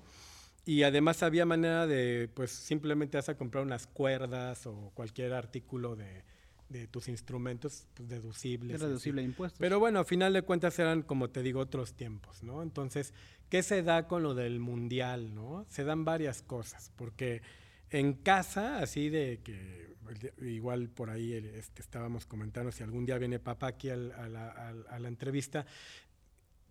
B: Y además había manera de, pues simplemente vas a comprar unas cuerdas o cualquier artículo de, de tus instrumentos pues, deducibles.
A: deducible de impuestos.
B: Pero bueno, a final de cuentas eran, como te digo, otros tiempos, ¿no? Entonces, ¿qué se da con lo del mundial, no? Se dan varias cosas, porque en casa, así de que igual por ahí este, estábamos comentando, si algún día viene papá aquí a, la, a la entrevista,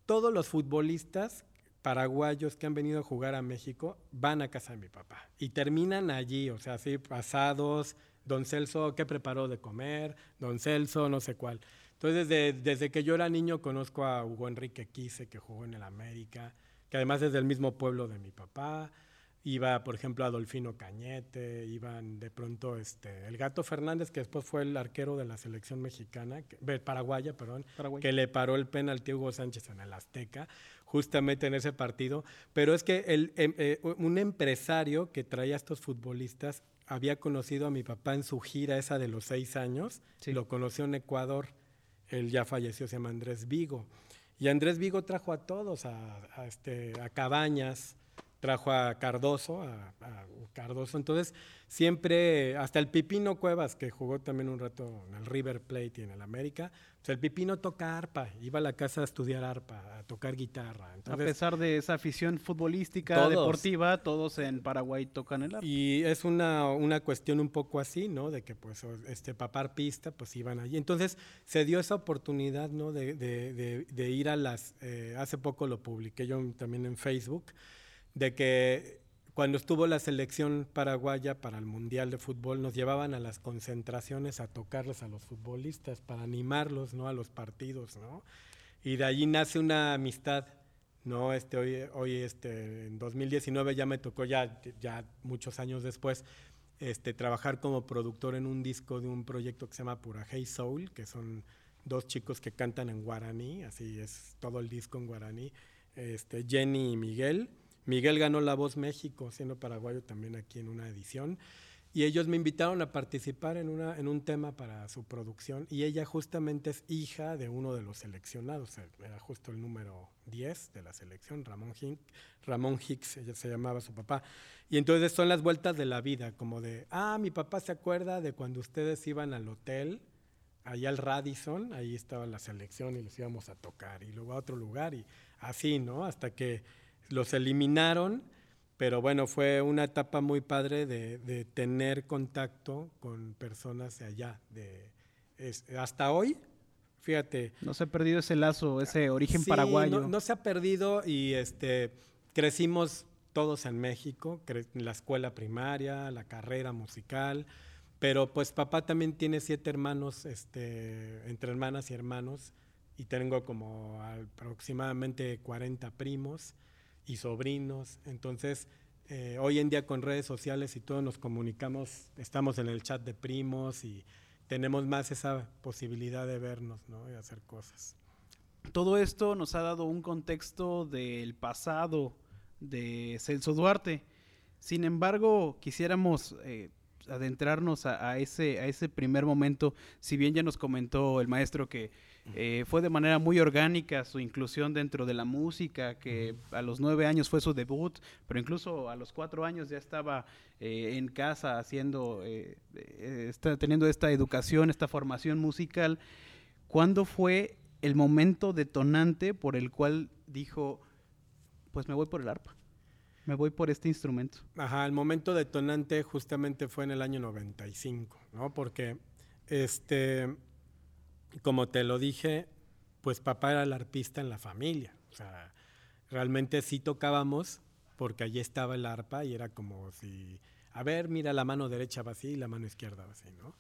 B: todos los futbolistas paraguayos que han venido a jugar a México van a casa de mi papá y terminan allí, o sea, así pasados, don Celso, ¿qué preparó de comer? Don Celso, no sé cuál. Entonces, desde, desde que yo era niño conozco a Hugo Enrique Quise, que jugó en el América, que además es del mismo pueblo de mi papá. Iba, por ejemplo, Adolfino Cañete, iban de pronto este, el Gato Fernández, que después fue el arquero de la selección mexicana, que, paraguaya, perdón, que le paró el penalti a Hugo Sánchez en el Azteca, justamente en ese partido. Pero es que el, em, eh, un empresario que traía a estos futbolistas había conocido a mi papá en su gira esa de los seis años, lo conoció en Ecuador, él ya falleció, se llama Andrés Vigo. Y Andrés Vigo trajo a todos, a, este, a Cabañas, trajo a Cardoso, a, Cardoso. Entonces, siempre, hasta el Pipino Cuevas, que jugó también un rato en el River Plate y en el América, pues el Pipino toca arpa, iba a la casa a estudiar arpa, a tocar guitarra.
A: a pesar de esa afición futbolística, deportiva, todos en Paraguay tocan el arpa.
B: Y es una, una cuestión un poco así, ¿no? De que pues este papar pista, pues iban allí. Entonces, se dio esa oportunidad, ¿no? De, de, de, ir a las, eh, hace poco lo publiqué yo también en Facebook, de que cuando estuvo la selección paraguaya para el Mundial de Fútbol, nos llevaban a las concentraciones a tocarles a los futbolistas para animarlos, ¿no? A los partidos, ¿no? Y de allí nace una amistad, ¿no? Este, hoy, hoy este, en 2019 ya me tocó, ya, ya muchos años después, este, trabajar como productor en un disco de un proyecto que se llama Pura Hey Soul, que son dos chicos que cantan en guaraní, así es todo el disco en guaraní, este, Jenny y Miguel Miguel ganó La Voz México, siendo paraguayo también aquí en una edición. Y ellos me invitaron a participar en, una, en un tema para su producción. Y ella justamente es hija de uno de los seleccionados, era justo el número 10 de la selección, Ramón, Hicks, ella se llamaba su papá. Y entonces son las vueltas de la vida, como de, ah, mi papá se acuerda de cuando ustedes iban al hotel, allá al Radisson, ahí estaba la selección y los íbamos a tocar, y luego a otro lugar, y así, ¿no? Hasta que los eliminaron, pero bueno, fue una etapa muy padre de, tener contacto con personas de allá. De, hasta hoy, fíjate.
A: No se ha perdido ese lazo, ese origen paraguayo.
B: No, no, se ha perdido y este, crecimos todos en México, en la escuela primaria, la carrera musical, pero pues papá también tiene siete hermanos, este, entre hermanas y hermanos y tengo como aproximadamente 40 primos y sobrinos. Entonces, eh, hoy en día con redes sociales y todos nos comunicamos, estamos en el chat de primos y tenemos más esa posibilidad de vernos ¿no? y hacer cosas.
A: Todo esto nos ha dado un contexto del pasado de Celso Duarte. Sin embargo, quisiéramos eh, adentrarnos a, ese, a ese primer momento, si bien ya nos comentó el maestro que eh, fue de manera muy orgánica su inclusión dentro de la música, que a los nueve años fue su debut, pero incluso a los cuatro años ya estaba eh, en casa haciendo, eh, teniendo esta educación, esta formación musical. ¿Cuándo fue el momento detonante por el cual dijo, pues me voy por el arpa? Me voy por este instrumento.
B: Ajá, el momento detonante justamente fue en el año 95, ¿no? Porque, este, como te lo dije, pues papá era el arpista en la familia. O sea, realmente sí tocábamos porque allí estaba el arpa y era como si, a ver, mira, la mano derecha va así y la mano izquierda va así, ¿no?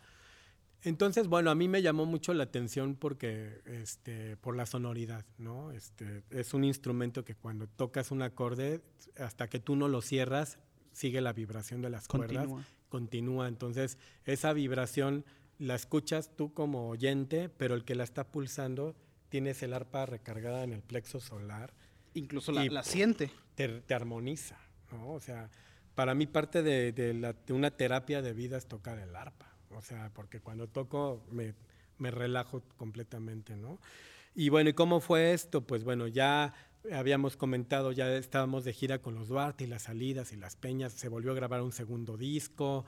B: Entonces, bueno, a mí me llamó mucho la atención porque, este, por la sonoridad, ¿no? Este, es un instrumento que cuando tocas un acorde, hasta que tú no lo cierras, sigue la vibración de las cuerdas, continúa. Entonces, esa vibración la escuchas tú como oyente, pero el que la está pulsando tienes el arpa recargada en el plexo solar.
A: Incluso la, la siente.
B: Te, armoniza, ¿no? O sea, para mí parte de, de una terapia de vida es tocar el arpa o sea, porque cuando toco me, me relajo completamente, ¿no? Y bueno, ¿y cómo fue esto? Pues bueno, ya habíamos comentado, ya estábamos de gira con los Duarte y las salidas y las peñas, se volvió a grabar un segundo disco,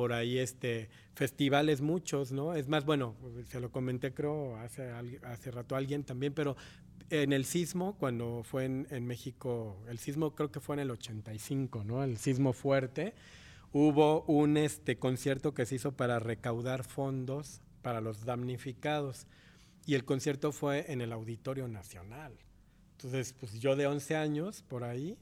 B: por ahí este festivales muchos, ¿no? Es más, bueno, se lo comenté creo hace, hace rato a alguien también, pero en el sismo, cuando fue en, en México, el sismo creo que fue en el 85, ¿no? El sismo fuerte hubo un este, concierto que se hizo para recaudar fondos para los damnificados y el concierto fue en el Auditorio Nacional. Entonces, pues yo de 11 años por ahí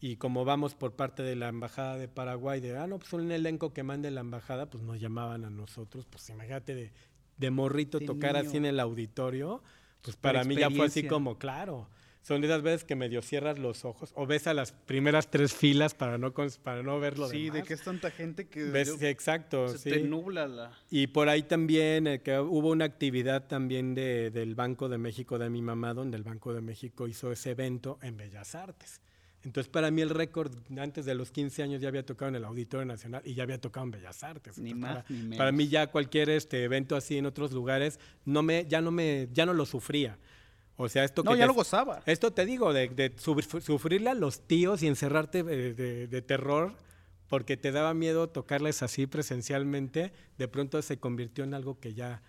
B: y como vamos por parte de la Embajada de Paraguay, de, ah, no, pues un elenco que mande la Embajada, pues nos llamaban a nosotros, pues imagínate de, de morrito tocar así en el auditorio, pues para mí ya fue así como, claro, son esas veces que medio cierras los ojos o ves a las primeras tres filas para no, para no ver lo
A: Sí, de que es tanta gente que...
B: Ves, exacto,
A: se te nubla la...
B: Y por ahí también, eh, que hubo una actividad también de, del Banco de México de mi mamá, donde el Banco de México hizo ese evento en Bellas Artes. Entonces, para mí el récord, antes de los 15 años ya había tocado en el Auditorio Nacional y ya había tocado en Bellas Artes.
A: Ni más,
B: para,
A: ni menos.
B: Para mí ya cualquier este evento así en otros lugares, no me, ya, no me, ya no lo sufría. O sea, esto
A: no, ya lo gozaba.
B: Esto te digo, de, sufrirle a los tíos y encerrarte de, terror porque te daba miedo tocarles así presencialmente, de pronto se convirtió en algo que ya,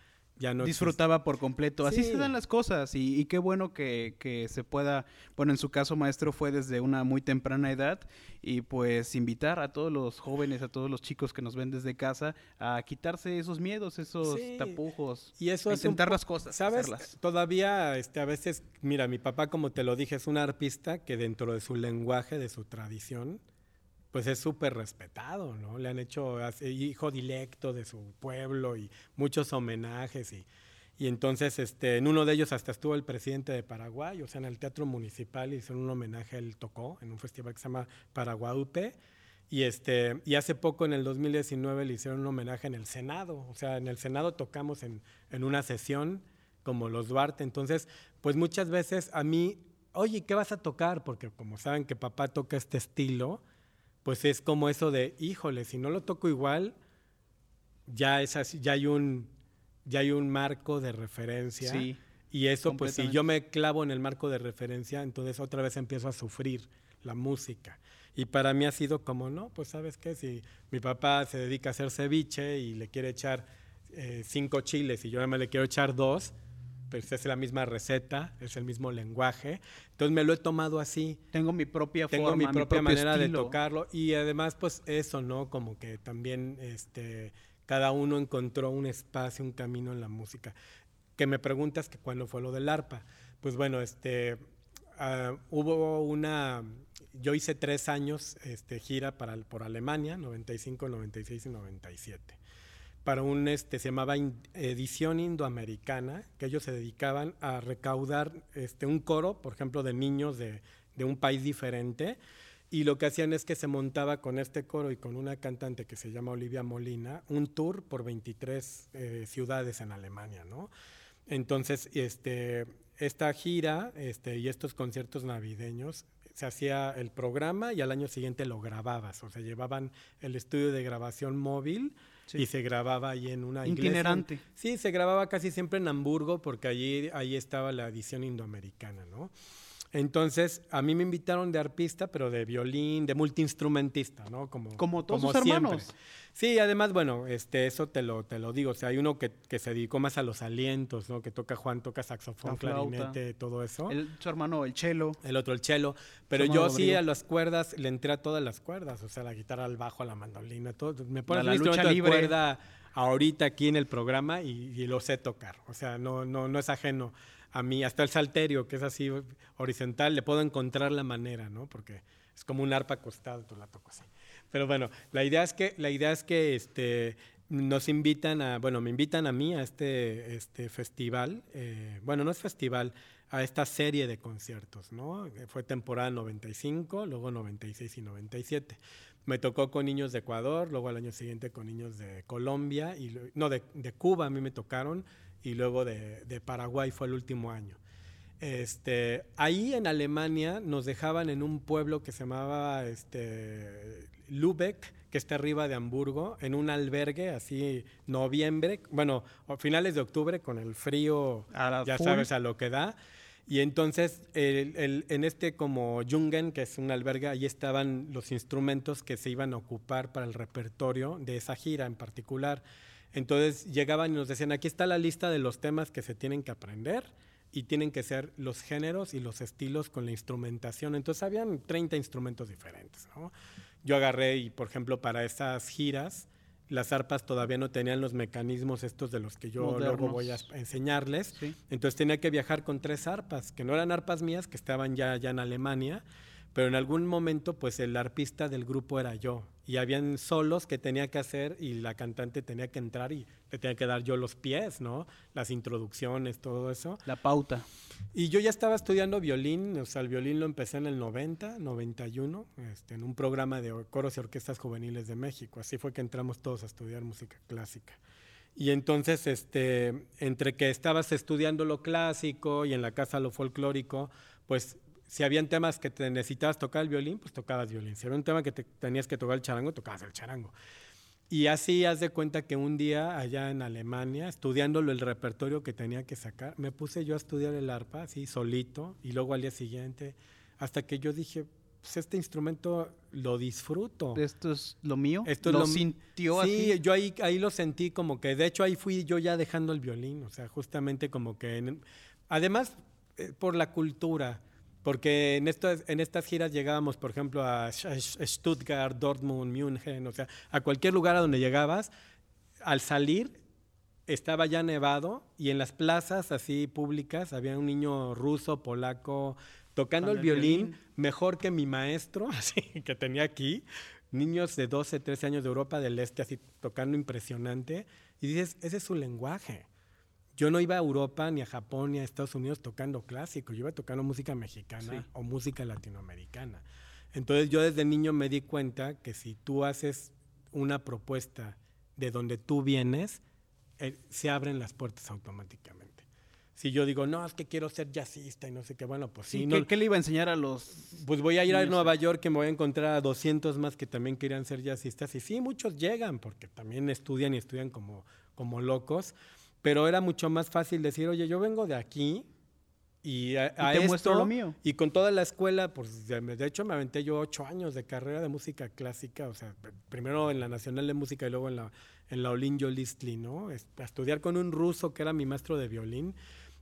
A: disfrutaba por completo. Así se dan las cosas y, qué bueno que, se pueda, bueno, en su caso maestro fue desde una muy temprana edad y pues invitar a todos los jóvenes, a todos los chicos que nos ven desde casa a quitarse esos miedos, esos tapujos,
B: y eso a
A: intentar las cosas,
B: sabes, todavía este, a veces, mira, mi papá como te lo dije es un arpista que dentro de su lenguaje, de su tradición, pues es súper respetado, ¿no? Le han hecho hijo dilecto de su pueblo y muchos homenajes y, y entonces este, en uno de ellos hasta estuvo el presidente de Paraguay, o sea, en el Teatro Municipal hicieron un homenaje, él tocó en un festival que se llama Paraguaupe y, este, y hace poco en el 2019 le hicieron un homenaje en el Senado, o sea, en el Senado tocamos en, en una sesión como los Duarte, entonces pues muchas veces a mí, oye, ¿qué vas a tocar? Porque como saben que papá toca este estilo, pues es como eso de, híjole, si no lo toco igual, ya es así, ya hay un, ya hay un marco de referencia.
A: Sí,
B: y eso, pues si yo me clavo en el marco de referencia, entonces otra vez empiezo a sufrir la música. Y para mí ha sido como, no, pues sabes qué, si mi papá se dedica a hacer ceviche y le quiere echar eh, cinco chiles y yo nada más le quiero echar dos, pues es la misma receta, es el mismo lenguaje. Entonces me lo he tomado así.
A: Tengo mi propia
B: Tengo mi propia manera de tocarlo y además pues eso, ¿no? Como que también este cada uno encontró un espacio, un camino en la música. Que me preguntas que cuándo fue lo del arpa. Pues bueno, este uh, hubo una yo hice tres años este, gira para, por Alemania, 95, 96 y 97 para un, este, se llamaba Edición Indoamericana, que ellos se dedicaban a recaudar este, un coro, por ejemplo, de niños de, de un país diferente, y lo que hacían es que se montaba con este coro y con una cantante que se llama Olivia Molina, un tour por 23 eh, ciudades en Alemania, ¿no? Entonces, este, esta gira este, y estos conciertos navideños, se hacía el programa y al año siguiente lo grababas, o sea, llevaban el estudio de grabación móvil y se grababa ahí en una
A: Itinerante.
B: Sí, se grababa casi siempre en Hamburgo porque allí, ahí estaba la edición indoamericana, ¿no? Entonces, a mí me invitaron de arpista, pero de violín, de multiinstrumentista, ¿no?
A: Como, como todos sus hermanos.
B: Sí, además, bueno, este, eso te lo, te lo digo. O sea, hay uno que, que se dedicó más a los alientos, ¿no? Que toca Juan, toca saxofón, clarinete, todo eso.
A: El, su hermano, el cello.
B: El otro, el cello. Pero yo sí a las cuerdas, le entré a todas las cuerdas. O sea, la guitarra, al bajo, a la mandolina, todo. Me pones
A: la, lucha libre.
B: cuerda ahorita aquí en el programa y, y, lo sé tocar. O sea, no, no, no es ajeno a mí, hasta el salterio, que es así horizontal, le puedo encontrar la manera, ¿no? Porque es como un arpa acostado, tú la toco así. Pero bueno, la idea es que, la idea es que este, nos invitan a, bueno, me invitan a mí a este, este festival, eh, bueno, no es festival, a esta serie de conciertos, ¿no? Fue temporada 95, luego 96 y 97. Me tocó con niños de Ecuador, luego al año siguiente con niños de Colombia, y, no, de, de Cuba a mí me tocaron, y luego de, de, Paraguay fue el último año. Este, ahí en Alemania nos dejaban en un pueblo que se llamaba este, Lübeck, que está arriba de Hamburgo, en un albergue, así noviembre, bueno, finales de octubre con el frío, ya full. sabes a lo que da. Y entonces el, el, en este como Jungen, que es un albergue, ahí estaban los instrumentos que se iban a ocupar para el repertorio de esa gira en particular. Entonces llegaban y nos decían, aquí está la lista de los temas que se tienen que aprender y tienen que ser los géneros y los estilos con la instrumentación. Entonces habían 30 instrumentos diferentes. ¿no? Yo agarré y, por ejemplo, para esas giras, las arpas todavía no tenían los mecanismos estos de los que yo Modernos. luego voy a enseñarles. Sí. Entonces tenía que viajar con tres arpas, que no eran arpas mías, que estaban ya, ya en Alemania, pero en algún momento pues el arpista del grupo era yo y habían solos que tenía que hacer y la cantante tenía que entrar y le tenía que dar yo los pies, ¿no? Las introducciones, todo eso.
A: La pauta.
B: Y yo ya estaba estudiando violín, o sea, el violín lo empecé en el 90, 91, este, en un programa de coros y orquestas juveniles de México. Así fue que entramos todos a estudiar música clásica. Y entonces, este, entre que estabas estudiando lo clásico y en la casa lo folclórico, pues si habían temas que te necesitabas tocar el violín, pues tocabas violín. Si era un tema que te, tenías que tocar el charango, tocabas el charango. Y así haz de cuenta que un día allá en Alemania, estudiándolo el repertorio que tenía que sacar, me puse yo a estudiar el arpa, así solito, y luego al día siguiente, hasta que yo dije, pues este instrumento lo disfruto.
A: Esto es lo mío.
B: Esto
A: lo,
B: lo
A: sintió
B: Sí, así? yo ahí, ahí lo sentí como que, de hecho ahí fui yo ya dejando el violín, o sea, justamente como que, en, además eh, por la cultura, porque en, estas, en estas giras llegábamos, por ejemplo, a Stuttgart, Dortmund, München, o sea, a cualquier lugar a donde llegabas, al salir estaba ya nevado y en las plazas así públicas había un niño ruso, polaco, tocando el, el violín, violín, mejor que mi maestro, así que tenía aquí, niños de 12, 13 años de Europa del Este, así tocando impresionante, y dices, ese es su lenguaje. Yo no iba a Europa, ni a Japón, ni a Estados Unidos tocando clásico, yo iba tocando música mexicana sí. o música latinoamericana. Entonces yo desde niño me di cuenta que si tú haces una propuesta de donde tú vienes, eh, se abren las puertas automáticamente. Si yo digo, no, es que quiero ser jazzista y no sé qué, bueno, pues sí.
A: sí
B: ¿qué,
A: no, ¿Qué le iba a enseñar a los...?
B: Pues voy a ir a Nueva York que me voy a encontrar a 200 más que también querían ser jazzistas. Y sí, muchos llegan porque también estudian y estudian como, como locos pero era mucho más fácil decir, oye, yo vengo de aquí y a,
A: a y te
B: esto,
A: muestro lo mío.
B: Y con toda la escuela, pues de hecho me aventé yo ocho años de carrera de música clásica, o sea, primero en la Nacional de Música y luego en la, en la Olin Yolistli, ¿no? A estudiar con un ruso que era mi maestro de violín.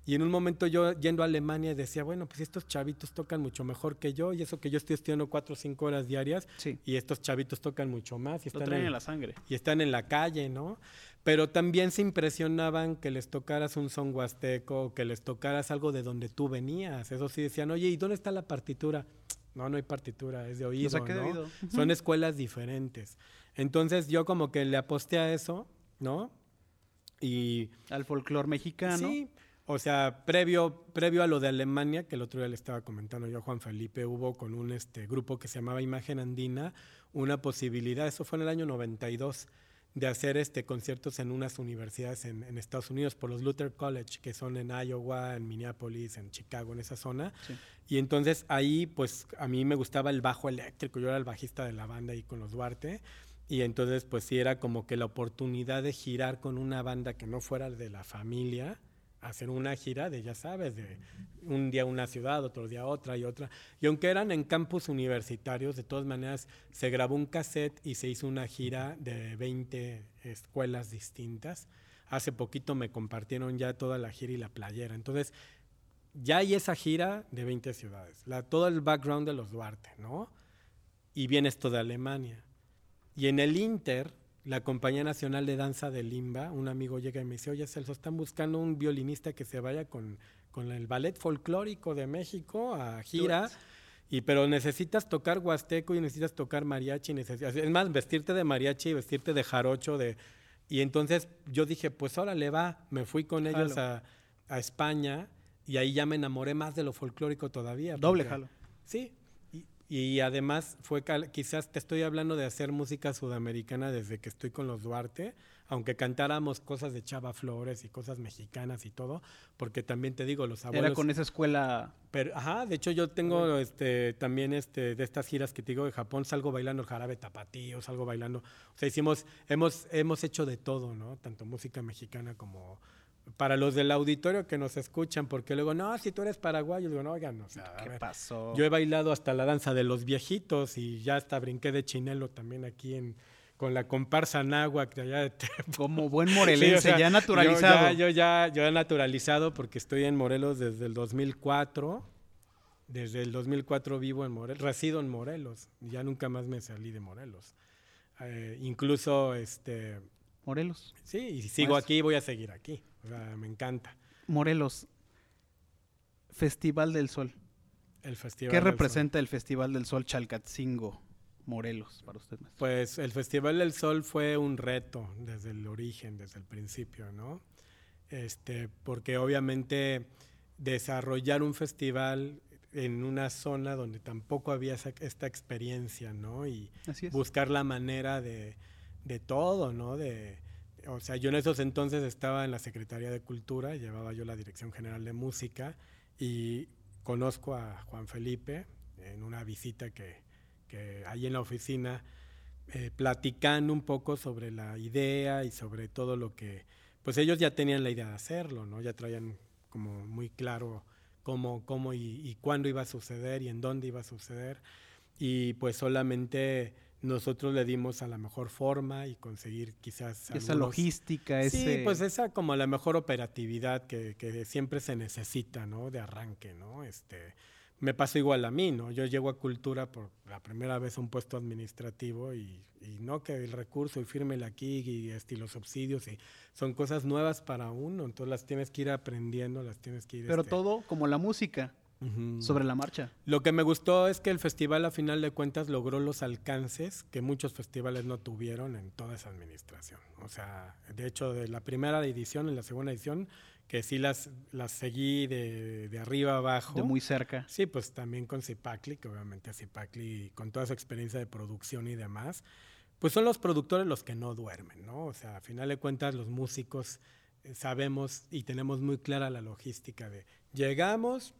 B: Y en un momento yo yendo a Alemania decía, bueno, pues estos chavitos tocan mucho mejor que yo y eso que yo estoy estudiando cuatro o cinco horas diarias
A: sí.
B: y estos chavitos tocan mucho más. Y
A: Lo traen en, en la sangre.
B: Y están en la calle, ¿no? Pero también se impresionaban que les tocaras un son huasteco, que les tocaras algo de donde tú venías. Eso sí decían, oye, ¿y dónde está la partitura? No, no hay partitura, es de oído,
A: o sea,
B: ¿no?
A: de oído.
B: Son escuelas diferentes. Entonces yo como que le aposté a eso ¿no? Y
A: Al folclore mexicano.
B: Sí, o sea, previo, previo a lo de Alemania, que el otro día le estaba comentando yo a Juan Felipe, hubo con un este, grupo que se llamaba Imagen Andina una posibilidad, eso fue en el año 92, de hacer este, conciertos en unas universidades en, en Estados Unidos, por los Luther College, que son en Iowa, en Minneapolis, en Chicago, en esa zona.
A: Sí.
B: Y entonces ahí, pues a mí me gustaba el bajo eléctrico, yo era el bajista de la banda ahí con los Duarte. Y entonces, pues sí, era como que la oportunidad de girar con una banda que no fuera de la familia, hacer una gira de, ya sabes, de un día una ciudad, otro día otra y otra. Y aunque eran en campus universitarios, de todas maneras se grabó un cassette y se hizo una gira de 20 escuelas distintas. Hace poquito me compartieron ya toda la gira y la playera. Entonces, ya hay esa gira de 20 ciudades, la, todo el background de los Duarte, ¿no? Y viene esto de Alemania. Y en el Inter, la Compañía Nacional de Danza de Limba, un amigo llega y me dice, oye Celso, están buscando un violinista que se vaya con, con el ballet folclórico de México a gira. Y pero necesitas tocar huasteco y necesitas tocar mariachi, necesitas, es más, vestirte de mariachi, vestirte de jarocho, de y entonces yo dije, pues ahora le va, me fui con ellos a, a España y ahí ya me enamoré más de lo folclórico todavía.
A: Doble
B: porque-
A: jalo.
B: Sí, y, además fue quizás te estoy hablando de hacer música sudamericana desde que estoy con los Duarte, aunque cantáramos cosas de Chava Flores y cosas mexicanas y todo, porque también te digo, los abuelos...
A: Era con esa escuela.
B: Pero, ajá, de hecho yo tengo este, también este, de estas giras que te digo de Japón, salgo bailando el jarabe tapatío, salgo bailando, o sea, hicimos, hemos, hemos hecho de todo, ¿no? Tanto música mexicana como para los del auditorio que nos escuchan, porque luego, no, si tú eres paraguayo, digo, no, oigan, o sea,
A: ¿Qué
B: ver,
A: pasó?
B: yo he bailado hasta la danza de los viejitos y ya hasta brinqué de chinelo también aquí en con la comparsa náhuac de allá de
A: Como buen
B: Sí,
A: morelense,
B: o sea,
A: ya
B: yo
A: naturalizado.
B: ya- Yo ya, yo he naturalizado porque estoy en Morelos desde el 2004. Desde el 2004 vivo en Morelos, resido en Morelos. Ya nunca más me salí de Morelos. Eh, incluso, este,
A: Morelos.
B: sí, y si sigo
A: Maestro.
B: aquí, voy a seguir aquí. O sea, me encanta
A: Morelos. Festival del Sol.
B: el festival.
A: ¿Qué
B: del Sol.
A: representa el Festival del Sol Chalcatzingo, Morelos, para usted? maestro?
B: Pues el Festival del Sol fue un reto desde el origen, desde el principio, ¿no? Este, porque obviamente desarrollar un festival en una zona donde tampoco había esa- esta experiencia, ¿no? Y buscar la manera de, de todo, ¿no? De, o sea, yo en esos entonces estaba en la Secretaría de Cultura, llevaba yo la Dirección General de Música y conozco a Juan Felipe en una visita que, que ahí en la oficina, eh, platicando un poco sobre la idea y sobre todo lo que, pues ellos ya tenían la idea de hacerlo, ¿no? Ya traían como muy claro cómo, cómo y, y cuándo iba a suceder y en dónde iba a suceder. Y pues solamente nosotros le dimos a la mejor forma y conseguir quizás...
A: Esa
B: algunos-
A: logística,
B: Sí,
A: ese...
B: pues esa como la mejor operatividad que, que siempre se necesita, ¿no? De arranque, ¿no? Este, me pasó igual a mí, ¿no? Yo llego a Cultura por la primera vez a un puesto administrativo y, y no que el recurso y fírmele aquí y, este, y los subsidios y son cosas nuevas para uno, entonces las tienes que ir aprendiendo, las tienes que ir...
A: Pero
B: este,
A: todo como la música, sobre la marcha.
B: Lo que me gustó es que el festival a final de cuentas logró los alcances que muchos festivales no tuvieron en toda esa administración. O sea, de hecho, de la primera edición y la segunda edición, que sí las, las seguí de, de arriba abajo.
A: De muy cerca.
B: Sí, pues también con Cipacli, que obviamente Cipacli, con toda su experiencia de producción y demás, pues son los productores los que no duermen, ¿no? O sea, a final de cuentas los músicos eh, sabemos y tenemos muy clara la logística de llegamos,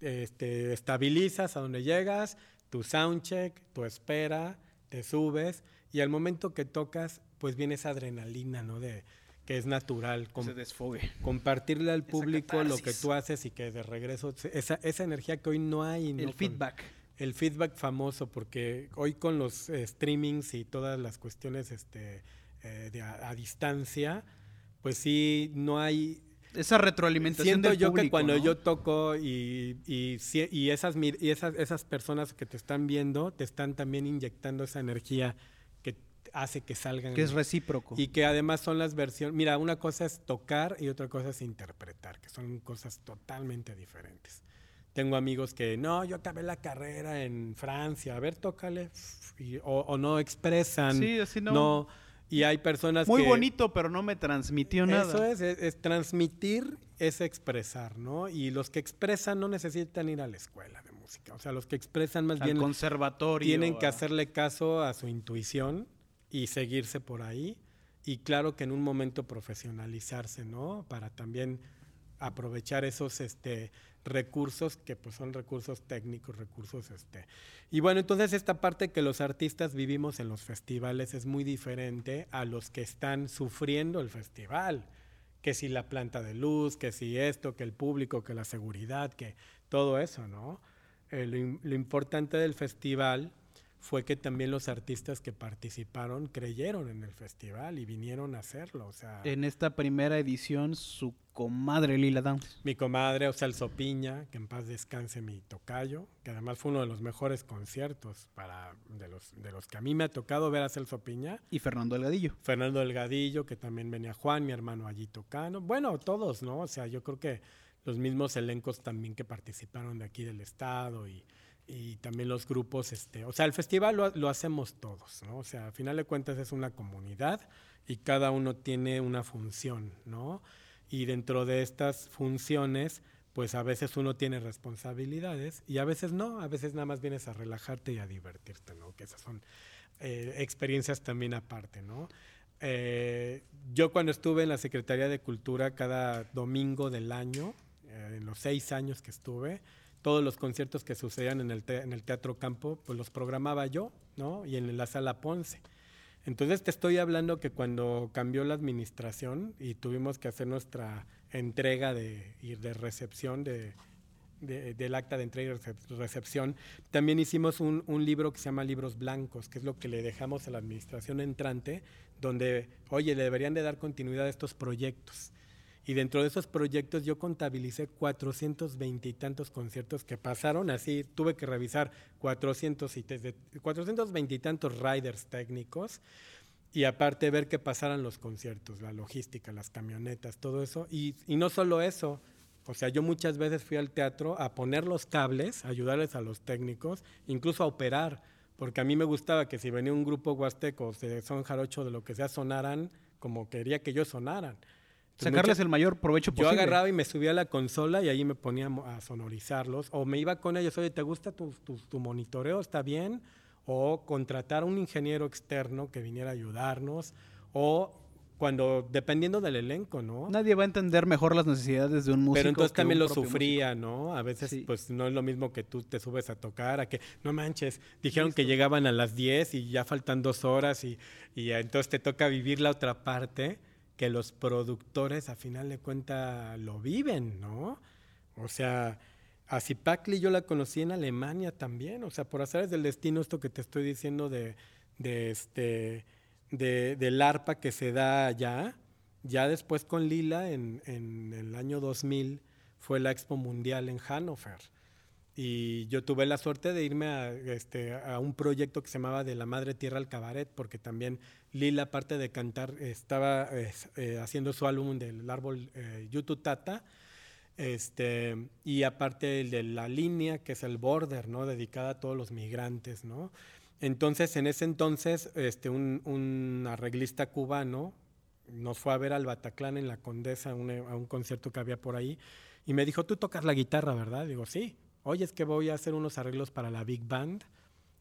B: este, estabilizas a donde llegas, tu soundcheck, tu espera, te subes y al momento que tocas, pues viene esa adrenalina, ¿no? De que es natural.
A: Se desfogue.
B: compartirle al público lo que tú haces y que de regreso esa, esa energía que hoy no hay. ¿no?
A: El
B: Con-
A: feedback.
B: el feedback famoso, porque hoy con los eh, streamings y todas las cuestiones este, eh, de a, a distancia, pues sí, no hay...
A: Esa retroalimentación
B: Siento
A: del
B: yo que
A: público,
B: cuando
A: ¿no?
B: yo toco y, y, esas, y esas, esas personas que te están viendo, te están también inyectando esa energía que hace que salgan.
A: Que es recíproco.
B: Y que además son las versiones. Mira, una cosa es tocar y otra cosa es interpretar, que son cosas totalmente diferentes. Tengo amigos que, no, yo acabé la carrera en Francia, a ver, tócale. y- o, o no expresan.
A: Sí, así no.
B: no. Y hay personas
A: Muy
B: que...
A: bonito, pero no me transmitió nada.
B: Eso es, es, es transmitir, es expresar, ¿no? Y los que expresan no necesitan ir a la escuela de música. O sea, los que expresan más
A: Al
B: bien
A: conservatorio.
B: tienen que hacerle caso a su intuición y seguirse por ahí. Y claro que en un momento profesionalizarse, ¿no? Para también aprovechar esos este, recursos que pues son recursos técnicos, recursos este. Y bueno, entonces esta parte que los artistas vivimos en los festivales es muy diferente a los que están sufriendo el festival. Que si la planta de luz, que si esto, que el público, que la seguridad, que todo eso, ¿no? Eh, lo, im- lo importante del festival fue que también los artistas que participaron creyeron en el festival y vinieron a hacerlo. O sea,
A: En esta primera edición, su comadre Lila Downs.
B: mi comadre, o sea, el Sopiña, que en paz descanse mi tocayo, que además fue uno de los mejores conciertos para, de, los, de los que a mí me ha tocado ver a Celso Piña.
A: Y Fernando Delgadillo.
B: Fernando Delgadillo, que también venía Juan, mi hermano allí tocando. Bueno, todos, ¿no? O sea, yo creo que los mismos elencos también que participaron de aquí del estado y, y también los grupos, este, o sea, el festival lo, lo hacemos todos, ¿no? O sea, a final de cuentas es una comunidad y cada uno tiene una función, ¿no? Y dentro de estas funciones, pues a veces uno tiene responsabilidades y a veces no, a veces nada más vienes a relajarte y a divertirte, ¿no? Que esas son eh, experiencias también aparte, ¿no? Eh, yo cuando estuve en la Secretaría de Cultura cada domingo del año, eh, en los seis años que estuve, todos los conciertos que sucedían en el, Teatro Campo, pues los programaba yo, ¿no? Y en la Sala Ponce. Entonces te estoy hablando que cuando cambió la administración y tuvimos que hacer nuestra entrega de, recepción de, de- del acta de entrega y recep- recepción, también hicimos un, un libro que se llama Libros Blancos, que es lo que le dejamos a la administración entrante, donde, oye, le deberían de dar continuidad a estos proyectos. Y dentro de esos proyectos yo contabilicé 420 y tantos conciertos que pasaron, así tuve que revisar 400 y desde 420 y tantos riders técnicos y aparte ver que pasaran los conciertos, la logística, las camionetas, todo eso. Y, y no solo eso, o sea, yo muchas veces fui al teatro a poner los cables, ayudarles a los técnicos, incluso a operar, porque a mí me gustaba que si venía un grupo huasteco, de son jarocho, de lo que sea, sonaran como quería que ellos sonaran.
A: Sacarles
B: mucha-
A: el mayor provecho
B: yo
A: posible.
B: agarraba y me subía a la consola y ahí me ponía a sonorizarlos. O me iba con ellos, oye, ¿te gusta tu, tu- tu monitoreo? ¿Está bien? O contratar a un ingeniero externo que viniera a ayudarnos. O cuando, dependiendo del elenco, ¿no?
A: Nadie va a entender mejor las necesidades de un músico.
B: Pero entonces
A: que
B: también lo sufría, ¿no? A veces,
A: Sí.
B: pues no es lo mismo que tú te subes a tocar, a que, no manches, dijeron que llegaban a las 10 y ya faltan dos horas y, y entonces te toca vivir la otra parte que los productores a final de cuentas lo viven, ¿no? O sea, a Zipacli yo la conocí en Alemania también, o sea, por azares del destino, esto que te estoy diciendo de, de este, de, del arpa que se da allá, ya después con Lila, en, en el año 2000, fue la Expo Mundial en Hannover. Y yo tuve la suerte de irme a, este, a un proyecto que se llamaba De la Madre Tierra al Cabaret, porque también Lila, aparte de cantar, estaba eh, haciendo su álbum del árbol eh, Yutu Tata, este, y aparte el de la línea, que es el border, ¿no? Dedicada a todos los migrantes, ¿no? Entonces, en ese entonces, este, un, un arreglista cubano nos fue a ver al Bataclan en la Condesa, un, a un concierto que había por ahí, y me dijo, tú tocas la guitarra, ¿verdad? Digo, sí. Oye, es que voy a hacer unos arreglos para la Big Band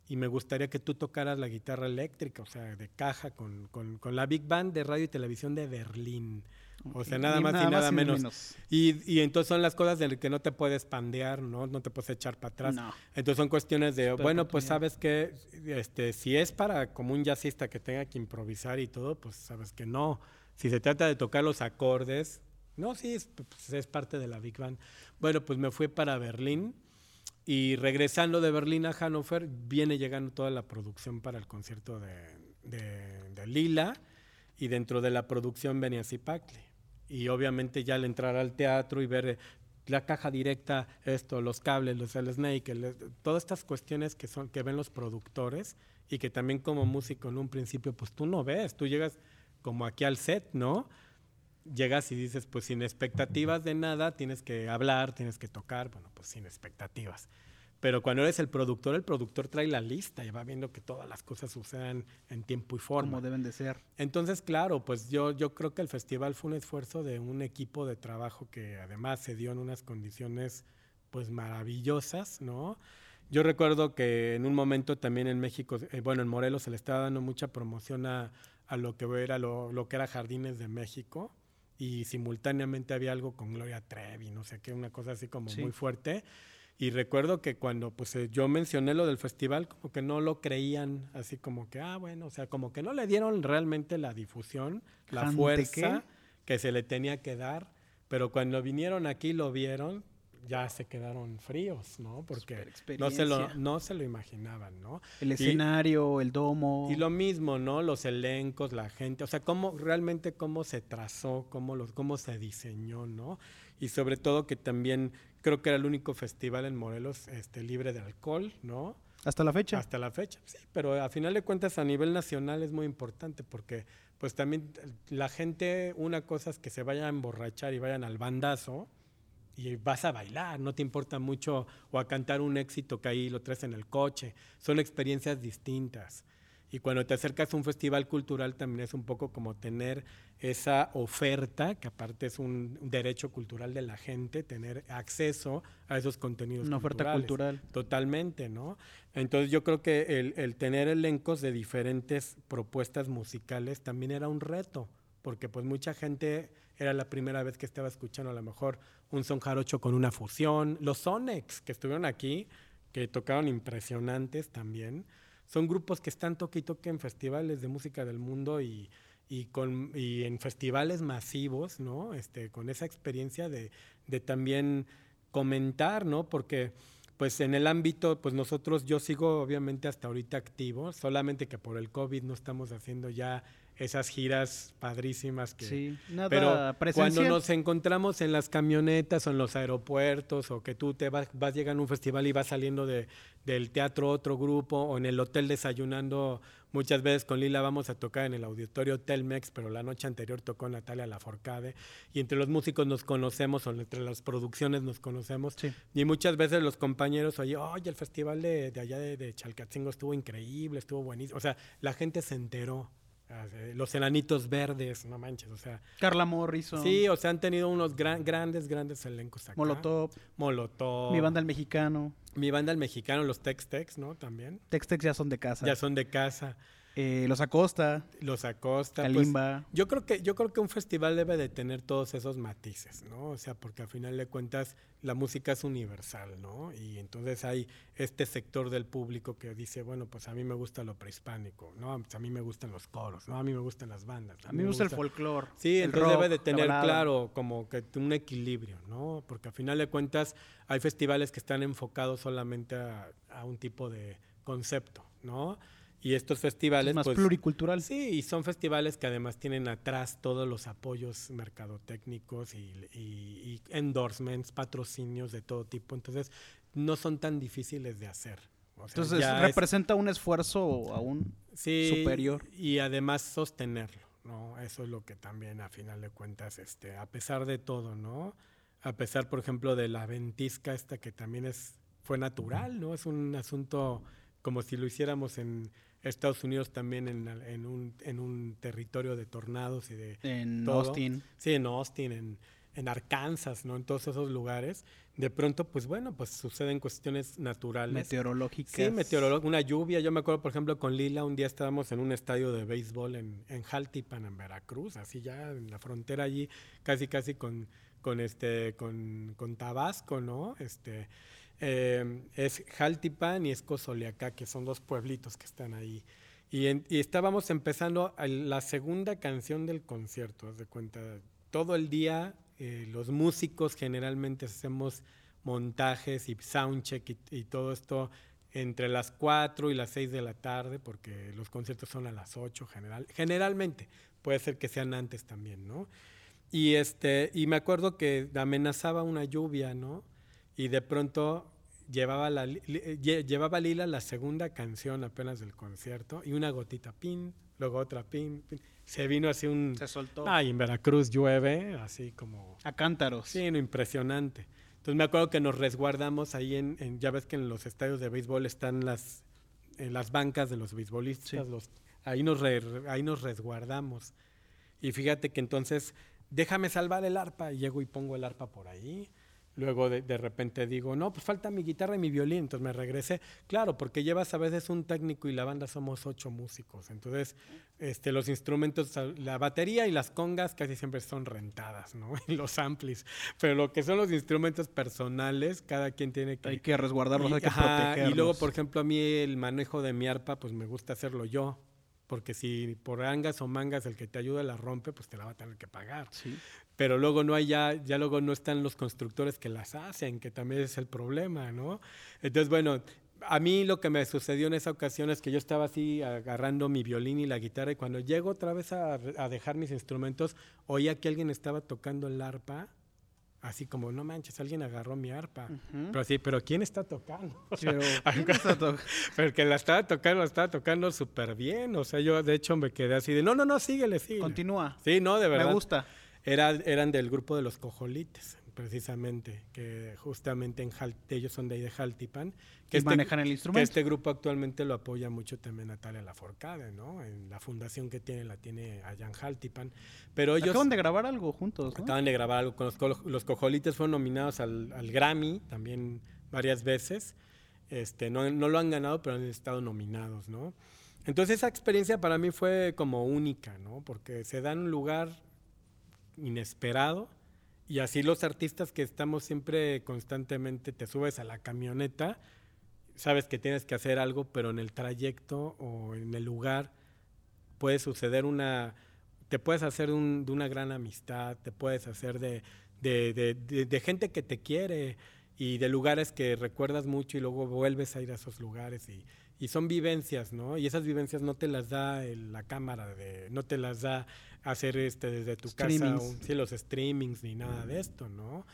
B: y me gustaría que tú tocaras la guitarra eléctrica, o sea, de caja, con, con, con la Big Band de radio y televisión de Berlín. O sea, nada
A: ni
B: más y
A: nada
B: nada
A: más y
B: menos.
A: menos.
B: Y, y entonces son las cosas de las que no te puedes pandear, ¿no? No te puedes echar para atrás.
A: No.
B: Entonces son cuestiones de,
A: Super
B: bueno, pues sabes que este, si es para como un jazzista que tenga que improvisar y todo, pues sabes que no. Si se trata de tocar los acordes, no, sí, es, pues, es parte de la Big Band. Bueno, pues me fui para Berlín y regresando de Berlín a Hannover, viene llegando toda la producción para el concierto de, de- de Lila y dentro de la producción venía Zipacli. Y obviamente ya al entrar al teatro y ver eh, la caja directa, esto, los cables, los el snake, el- todas estas cuestiones que son que ven los productores y que también como músico en un principio pues tú no ves, tú llegas como aquí al set, ¿no? Llegas y dices, pues sin expectativas de nada, tienes que hablar, tienes que tocar, bueno, pues sin expectativas. Pero cuando eres el productor, el productor trae la lista y va viendo que todas las cosas sucedan en tiempo y forma.
A: Como deben de ser.
B: Entonces, claro, pues yo, yo creo que el festival fue un esfuerzo de un equipo de trabajo que además se dio en unas condiciones pues maravillosas, ¿no? Yo recuerdo que en un momento también en México, eh, bueno, en Morelos se le estaba dando mucha promoción a, a lo que era lo, lo, que era Jardines de México y simultáneamente había algo con Gloria Trevi, no sé qué, una cosa así como sí. muy fuerte. Y recuerdo que cuando pues eh, yo mencioné lo del festival, como que no lo creían, así como que, ah, bueno, o sea, como que no le dieron realmente la difusión, la fuerza que se le tenía que dar, pero cuando vinieron aquí lo vieron, ya se quedaron fríos, ¿no? Porque no se, lo, no se lo imaginaban, ¿no?
A: El escenario, y, el domo.
B: Y lo mismo, ¿no? Los elencos, la gente, o sea, cómo realmente cómo se trazó, cómo, los, cómo se diseñó, ¿no? Y sobre todo que también creo que era el único festival en Morelos este, libre de alcohol, ¿no?
A: Hasta la fecha.
B: Hasta la fecha, sí, pero a final de cuentas a nivel nacional es muy importante porque pues también la gente, una cosa es que se vayan a emborrachar y vayan al bandazo, y vas a bailar, no te importa mucho o a cantar un éxito que ahí lo traes en el coche. Son experiencias distintas. Y cuando te acercas a un festival cultural también es un poco como tener esa oferta, que aparte es un derecho cultural de la gente, tener acceso a esos contenidos.
A: Una oferta cultural.
B: Totalmente, ¿no? Entonces yo creo que el, el tener elencos de diferentes propuestas musicales también era un reto, porque pues mucha gente era la primera vez que estaba escuchando a lo mejor un son jarocho con una fusión. Los Sonex que estuvieron aquí, que tocaron impresionantes también, son grupos que están toque y toque en festivales de música del mundo y, y, con, y en festivales masivos, ¿no? Este, con esa experiencia de, de también comentar, ¿no? Porque pues en el ámbito, pues nosotros, yo sigo obviamente hasta ahorita activo, solamente que por el COVID no estamos haciendo ya esas giras padrísimas que
A: sí, nada
B: pero
A: presencial.
B: cuando nos encontramos en las camionetas o en los aeropuertos o que tú te vas, vas llegando a un festival y vas saliendo de, del teatro otro grupo o en el hotel desayunando muchas veces con Lila vamos a tocar en el auditorio Telmex pero la noche anterior tocó Natalia Laforcade y entre los músicos nos conocemos o entre las producciones nos conocemos
A: sí.
B: y muchas veces los compañeros oye oye el festival de, de allá de, de Chalcatzingo estuvo increíble estuvo buenísimo o sea la gente se enteró los enanitos verdes, no manches, o sea.
A: Carla Morrison.
B: Sí, o sea, han tenido unos gran, grandes, grandes elencos acá.
A: Molotov.
B: Molotov.
A: Mi banda el mexicano.
B: Mi banda el mexicano, los Tex-Tex, ¿no? También.
A: Tex-Tex ya son de casa.
B: Ya son de casa.
A: Eh, los Acosta.
B: Los Acosta.
A: Kalimba.
B: Pues, yo creo que yo creo que un festival debe de tener todos esos matices, ¿no? O sea, porque al final de cuentas la música es universal, ¿no? Y entonces hay este sector del público que dice, bueno, pues a mí me gusta lo prehispánico, ¿no? Pues a mí me gustan los coros, ¿no? A mí me gustan las bandas.
A: A, mí me gusta, gusta el folclore.
B: Sí,
A: el
B: entonces
A: rock,
B: debe de tener claro como que un equilibrio, ¿no? Porque al final de cuentas hay festivales que están enfocados solamente a, a un tipo de concepto, ¿no? Y estos festivales...
A: Es más
B: pues,
A: pluricultural.
B: Sí, y son festivales que además tienen atrás todos los apoyos mercadotécnicos y, y, y, endorsements, patrocinios de todo tipo. Entonces, no son tan difíciles de hacer.
A: O sea, Entonces, representa es, un esfuerzo aún
B: sí,
A: superior.
B: Y además sostenerlo, ¿no? Eso es lo que también, a final de cuentas, este, a pesar de todo, ¿no? A pesar, por ejemplo, de la ventisca esta que también es fue natural, ¿no? Es un asunto como si lo hiciéramos en Estados Unidos también en, en, un, en un territorio de tornados y de
A: en
B: todo.
A: Austin.
B: Sí en Austin en, en Arkansas no en todos esos lugares. De pronto pues bueno pues suceden cuestiones naturales.
A: Meteorológicas.
B: Sí meteorológicas una lluvia. Yo me acuerdo por ejemplo con Lila un día estábamos en un estadio de béisbol en, en Jaltipan en Veracruz así ya en la frontera allí casi casi con con este con, con Tabasco no este eh, es Jaltipan y es Cozoleacá, que son dos pueblitos que están ahí. Y, estábamos empezando la segunda canción del concierto, haz de cuenta. Todo el día eh, los músicos generalmente hacemos montajes y soundcheck y, y, todo esto entre las 4 y las 6 de la tarde, porque los conciertos son a las 8 general, generalmente. Puede ser que sean antes también, ¿no? Y, este, y me acuerdo que amenazaba una lluvia, ¿no? Y de pronto llevaba, la, llevaba Lila la segunda canción apenas del concierto y una gotita, pin, luego otra, pin, pin. Se vino así un...
A: Se soltó.
B: Ay, en Veracruz llueve, así como...
A: A cántaros.
B: Sí, no, impresionante. Entonces me acuerdo que nos resguardamos ahí en, en ya ves que en los estadios de béisbol están las, en las bancas de los beisbolistas,
A: Sí.
B: los, ahí, nos re- ahí nos resguardamos. Y fíjate que entonces, déjame salvar el arpa, y llego y pongo el arpa por ahí. Luego de, de repente digo, no, pues falta mi guitarra y mi violín. Entonces me regresé. Claro, porque llevas a veces un técnico y la banda somos ocho músicos. Entonces, este, los instrumentos, la batería y las congas casi siempre son rentadas, ¿no? Y los amplis. Pero lo que son los instrumentos personales, cada quien tiene que...
A: Hay que resguardarlos,
B: Y-
A: hay que
B: ajá,
A: protegerlos.
B: Y luego, por ejemplo, a mí el manejo de mi arpa, pues me gusta hacerlo yo. Porque si por angas o mangas el que te ayuda la rompe, pues te la va a tener que pagar.
A: Sí.
B: Pero luego no hay ya, ya luego no están los constructores que las hacen, que también es el problema, ¿no? Entonces, bueno, a mí lo que me sucedió en esa ocasión es que yo estaba así agarrando mi violín y la guitarra y cuando llego otra vez a, a dejar mis instrumentos, oía que alguien estaba tocando el arpa, así como, no manches, alguien agarró mi arpa.
A: Ujú.
B: Pero sí, pero ¿quién está tocando?
A: Pero, ¿quién está to-
B: pero que la estaba tocando, la estaba tocando súper bien. O sea, yo de hecho me quedé así de, no, no, no, síguele, síguele.
A: Continúa.
B: Sí, no, de verdad.
A: Me gusta.
B: Era- eran del grupo de los cojolites, precisamente, que justamente en Jal- ellos son de ahí de Jaltipan.
A: Que
B: este-
A: manejan el
B: Que
A: instrumento.
B: este grupo actualmente lo apoya mucho también Natalia Laforcade, ¿no? En la fundación que tiene, la tiene allá en Jaltipan. Pero ellos
A: Acaban de grabar algo juntos, ¿no?
B: acaban de grabar algo con los, co- los cojolites, fueron nominados al, al Grammy también varias veces. Este, no, no lo han ganado, pero han estado nominados, ¿no? Entonces esa experiencia para mí fue como única, ¿no? Porque se da en un lugar inesperado. Y así los artistas que estamos siempre constantemente, te subes a la camioneta, sabes que tienes que hacer algo, pero en el trayecto o en el lugar puede suceder una, te puedes hacer de una gran amistad, te puedes hacer de- de- de gente que te quiere y de lugares que recuerdas mucho y luego vuelves a ir a esos lugares y, y son vivencias, ¿no? Y esas vivencias no te las da el- la cámara, de, no te las da hacer este desde tu casa, un- sí, los streamings ni nada de esto, ¿no?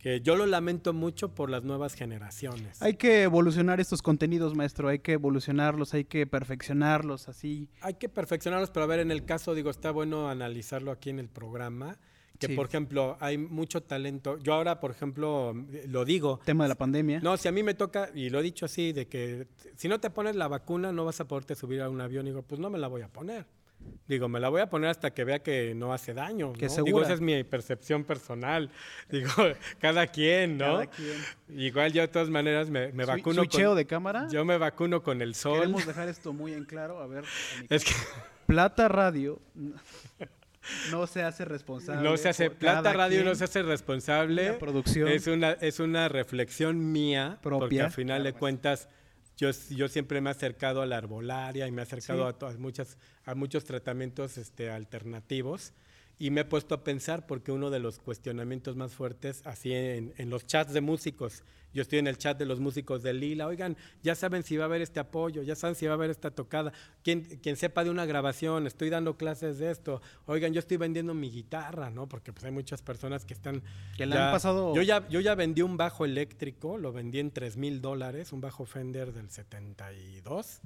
B: Que yo lo lamento mucho por las nuevas generaciones.
A: Hay que evolucionar estos contenidos, maestro. Hay que evolucionarlos, hay que perfeccionarlos, así.
B: Hay que perfeccionarlos, pero a ver, en el caso, digo, está bueno analizarlo aquí en el programa. Que,
A: Sí.
B: por ejemplo, hay mucho talento. Yo ahora, por ejemplo, lo digo.
A: Tema de la pandemia.
B: No, si a mí me toca, y lo he dicho así, de que si no te pones la vacuna no vas a poderte subir a un avión. Digo, pues no me la voy a poner. Digo, me la voy a poner hasta que vea que no hace daño.
A: Que
B: ¿no? Digo, esa es mi percepción personal. Digo, cada quien, ¿no?
A: Cada quien.
B: Igual yo de todas maneras me, vacuno con...
A: de cámara.
B: Yo me vacuno con el sol.
A: Queremos dejar esto muy en claro. A ver,
B: Es que
A: Plata Radio no se hace responsable.
B: no se hace, Plata Radio no se hace responsable.
A: La producción.
B: Es una, es una reflexión mía, porque
A: Propia.
B: al final de cuentas yo, yo siempre me he acercado a la arbolaria y me he acercado
A: Sí.
B: a, todas muchas, a muchos tratamientos este, alternativos y me he puesto a pensar porque uno de los cuestionamientos más fuertes, así en, en los chats de músicos, yo estoy en el chat de los músicos de Lila, oigan, ya saben si va a haber este apoyo, ya saben si va a haber esta tocada, quien, quien sepa de una grabación, estoy dando clases de esto, oigan, yo estoy vendiendo mi guitarra, ¿no? Porque pues hay muchas personas que están...
A: Que le
B: ya-
A: han pasado-
B: Yo ya, yo ya vendí un bajo eléctrico, lo vendí en 3 mil dólares, un bajo Fender del 72,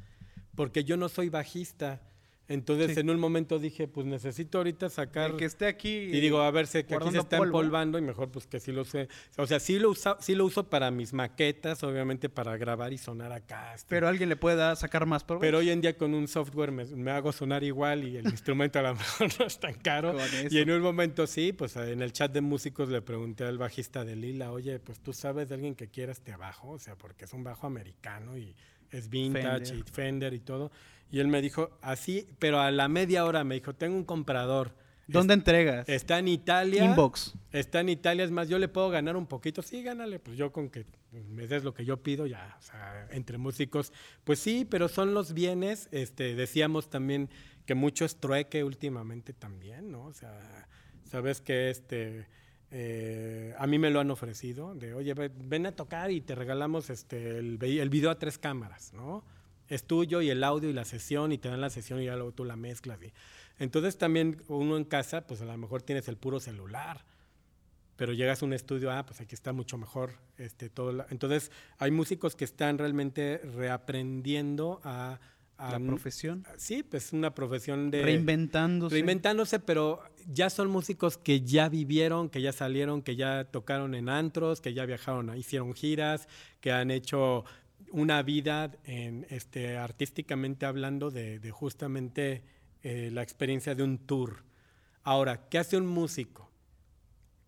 B: porque yo no soy bajista. Entonces
A: Sí.
B: en un momento dije, pues necesito ahorita sacar...
A: El que esté aquí.
B: Y digo, a ver, sé que aquí se está
A: polvo.
B: empolvando y mejor pues que sí lo use. O sea, sí lo, usa, sí lo uso para mis maquetas, obviamente para grabar y sonar acá. este.
A: Pero alguien le pueda sacar más provecho.
B: Pero hoy en día con un software me, me hago sonar igual y el instrumento a lo mejor no es tan caro. Y en un momento sí, pues en el chat de músicos le pregunté al bajista de Lila, oye, pues tú sabes de alguien que quiera este bajo, o sea, porque es un bajo americano y es vintage
A: Fender.
B: y Fender y todo. Y él me dijo, así, pero a la media hora me dijo, tengo un comprador.
A: ¿Dónde entregas?
B: Está en Italia.
A: Inbox.
B: Está en Italia, es más, yo le puedo ganar un poquito. Sí, gánale, pues yo con que me des lo que yo pido, ya, o sea, entre músicos. Pues sí, pero son los bienes, este, decíamos también que mucho es trueque últimamente también, ¿no? O sea, sabes que este, eh, a mí me lo han ofrecido, de, oye, ve- ven a tocar y te regalamos este, el video a tres cámaras, ¿no? Es tuyo y el audio y la sesión y te dan la sesión y ya luego tú la mezclas. Y, entonces también uno en casa, pues a lo mejor tienes el puro celular, pero llegas a un estudio, ah, pues aquí está mucho mejor este todo. la- Entonces hay músicos que están realmente reaprendiendo a,
A: La
B: a-
A: profesión.
B: Sí, pues una profesión de...
A: Reinventándose.
B: Reinventándose, pero ya son músicos que ya vivieron, que ya salieron, que ya tocaron en antros, que ya viajaron, hicieron giras, que han hecho una vida en, este, artísticamente hablando de, de justamente eh, la experiencia de un tour. Ahora, ¿qué hace un músico?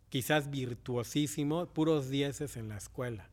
B: Quizás virtuosísimo, puros dieces en la escuela.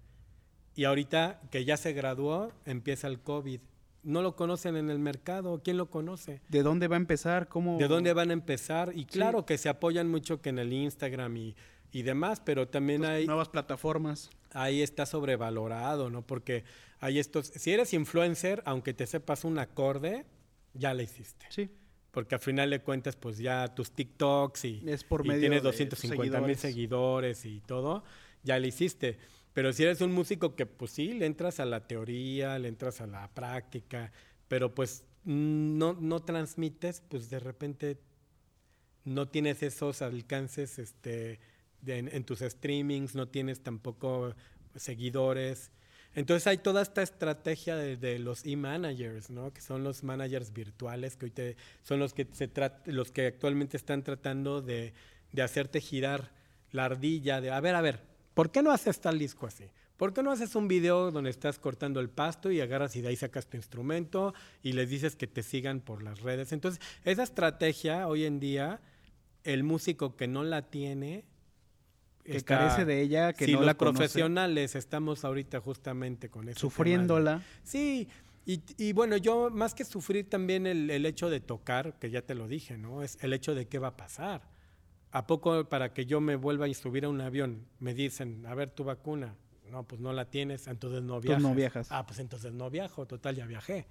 B: Y ahorita que ya se graduó, empieza el COVID. No lo conocen en el mercado. ¿Quién lo conoce?
A: ¿De dónde va a empezar? ¿Cómo?
B: ¿De dónde van a empezar? Y claro que se apoyan mucho que en el Instagram y, y demás, pero también hay,
A: Nuevas plataformas.
B: ahí está sobrevalorado, ¿no? Porque hay estos, si eres influencer, aunque te sepas un acorde, ya la hiciste.
A: Sí.
B: Porque al final de cuentas, pues ya tus TikToks y,
A: Es por
B: y
A: medio
B: tienes
A: de
B: 250 mil
A: seguidores.
B: seguidores y todo, ya le hiciste. Pero si eres un músico que pues sí, le entras a la teoría, le entras a la práctica, pero pues no, no transmites, pues de repente no tienes esos alcances este, de- en, en tus streamings, no tienes tampoco seguidores. Entonces hay toda esta estrategia de, los e-managers, ¿no? Que son los managers virtuales, que hoy te- son los que, se los que actualmente están tratando de, de hacerte girar la ardilla, de, a ver, a ver, ¿por qué no haces tal disco así? ¿Por qué no haces un video donde estás cortando el pasto y agarras y de ahí sacas tu instrumento y les dices que te sigan por las redes? Entonces, esa estrategia hoy en día, el músico que no la tiene,
A: Que
B: está-
A: carece de ella, que
B: si
A: no
B: los
A: la conoce.
B: profesionales estamos ahorita justamente con eso.
A: Sufriéndola.
B: Sí, y, y bueno, yo más que sufrir también el, el hecho de tocar, que ya te lo dije, ¿no? Es el hecho de qué va a pasar. ¿A poco para que yo me vuelva a subir a un avión me dicen, a ver tu vacuna? No, pues no la tienes, entonces no
A: Tú
B: viajas.
A: no viajas.
B: Ah, pues entonces no viajo, total, ya viajé.